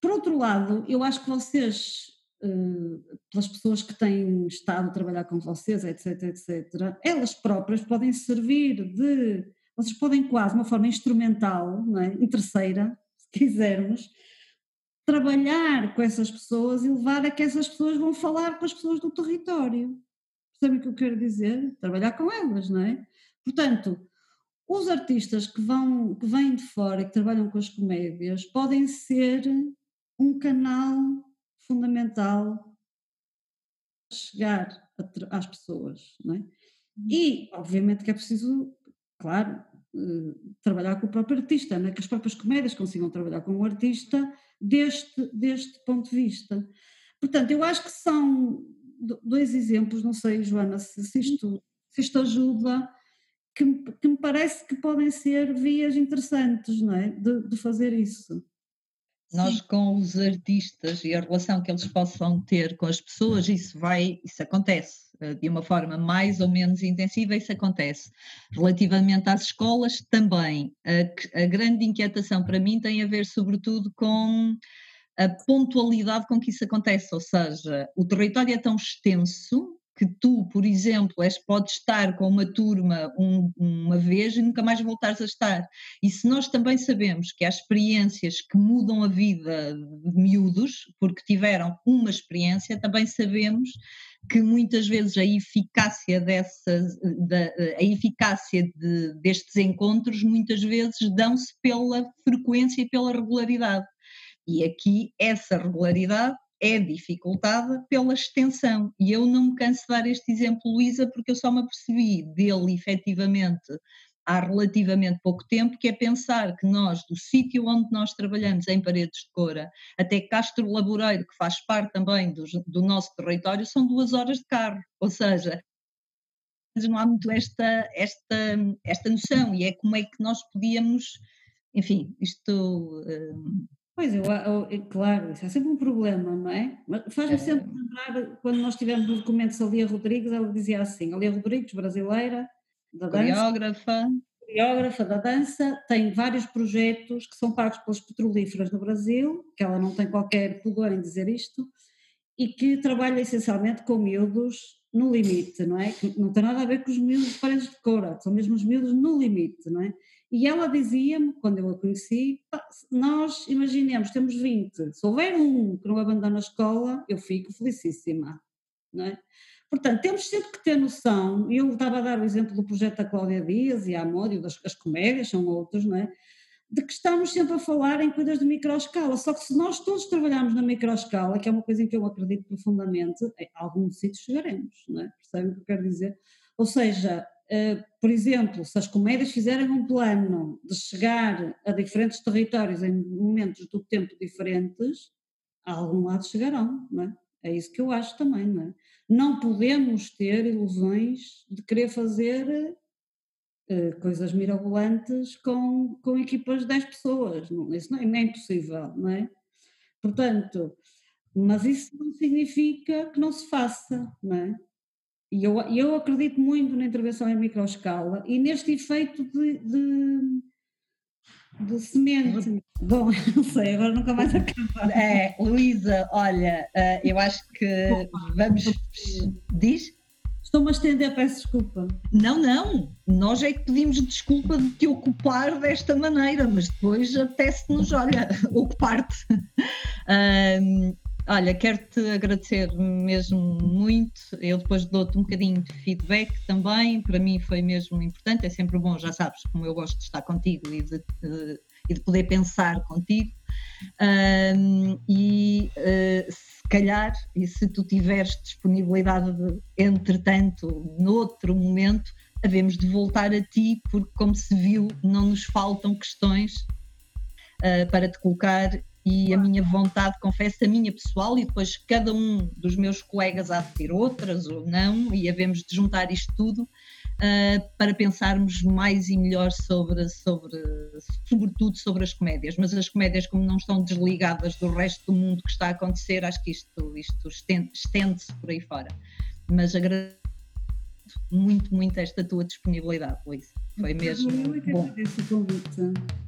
Por outro lado, eu acho que vocês eh, pelas pessoas que têm estado a trabalhar com vocês, etc, etc, elas próprias podem servir de, vocês podem quase, de uma forma instrumental, não é? em terceira, se quisermos, trabalhar com essas pessoas e levar a que essas pessoas vão falar com as pessoas do território. Percebem o que eu quero dizer? Trabalhar com elas, não é? Portanto, os artistas que, vão, que vêm de fora e que trabalham com as comédias podem ser um canal fundamental chegar às pessoas, não é? Uhum. E, obviamente, que é preciso, claro, eh, trabalhar com o próprio artista, não é? que as próprias comédias consigam trabalhar com o artista deste, deste ponto de vista. Portanto, eu acho que são dois exemplos, não sei, Joana, se, se, isto, se isto ajuda, que, que, me parece que podem ser vias interessantes, não é? De, de fazer isso. Nós com os artistas e a relação que eles possam ter com as pessoas, isso vai, isso acontece eh, de uma forma mais ou menos intensiva, isso acontece. Relativamente às escolas, também. A, a grande inquietação para mim tem a ver, sobretudo, com a pontualidade com que isso acontece, ou seja, o território é tão extenso que tu, por exemplo, és, podes estar com uma turma um, uma vez e nunca mais voltares a estar. E se nós também sabemos que há experiências que mudam a vida de miúdos, porque tiveram uma experiência, também sabemos que muitas vezes a eficácia dessas, da, a eficácia de, destes encontros muitas vezes dão-se pela frequência e pela regularidade. E aqui essa regularidade é dificultada pela extensão. E eu não me canso de dar este exemplo, Luísa, porque eu só me apercebi dele efetivamente há relativamente pouco tempo, que é pensar que nós, do sítio onde nós trabalhamos em Paredes de Cora, até Castro Laboreiro, que faz parte também do, do nosso território, são duas horas de carro. Ou seja, não há muito esta, esta, esta noção, e é como é que nós podíamos, enfim, isto. Hum, Pois, eu, eu, claro, isso é sempre um problema, não é? Faz-me é. sempre lembrar, quando nós tivemos no documento a Lia Rodrigues, ela dizia assim, a Lia Rodrigues, brasileira, da coreógrafa. dança, coreógrafa da dança, tem vários projetos que são pagos pelas petrolíferas no Brasil, que ela não tem qualquer pudor em dizer isto, e que trabalha essencialmente com miúdos no limite, não é? Que não tem nada a ver com os miúdos de paredes de cora, são mesmo os miúdos no limite, não é? E ela dizia-me, quando eu a conheci, nós imaginemos, temos 20, se houver um que não abandona a escola, eu fico felicíssima, não é? Portanto, temos sempre que ter noção, e eu estava a dar o exemplo do projeto da Cláudia Dias e a Amódio, das as comédias, são outros, não é? De que estamos sempre a falar em coisas de microescala, só que se nós todos trabalharmos na microescala, que é uma coisa em que eu acredito profundamente, a algum sítio chegaremos, não é? Percebem o que eu quero dizer? Ou seja, Uh, por exemplo, se as comédias fizerem um plano de chegar a diferentes territórios em momentos do tempo diferentes, a algum lado chegarão, não é? É isso que eu acho também, não é? Não podemos ter ilusões de querer fazer uh, coisas mirabolantes com, com equipas de 10 pessoas, não, isso não é, não é impossível, não é? Portanto, mas isso não significa que não se faça, não é? E eu, eu acredito muito na intervenção em microescala e neste efeito de, de, de semente. Bom, não sei, agora nunca mais acaba. É, Luísa, olha, eh, eu acho que vamos. Diz? Estou-me a estender, peço desculpa. Não, não, nós é que pedimos desculpa de te ocupar desta maneira, mas depois apetece-nos, olha, ocupar-te. Um, Olha, quero-te agradecer mesmo muito. Eu depois dou-te um bocadinho de feedback também. Para mim foi mesmo importante. É sempre bom, já sabes, como eu gosto de estar contigo e de, de, de poder pensar contigo. Um, e uh, se calhar, e se tu tiveres disponibilidade, de, entretanto, noutro momento, havemos de voltar a ti, porque, como se viu, não nos faltam questões uh, para te colocar e a minha vontade, confesso, a minha pessoal, e depois cada um dos meus colegas há de ter outras ou não, e havemos de juntar isto tudo uh, para pensarmos mais e melhor sobre, sobre, sobretudo sobre as comédias. Mas as comédias, como não estão desligadas do resto do mundo que está a acontecer, acho que isto, isto estende-se por aí fora. Mas agradeço muito, muito esta tua disponibilidade, Luís. Foi mesmo. Eu é que bom. agradeço o convite.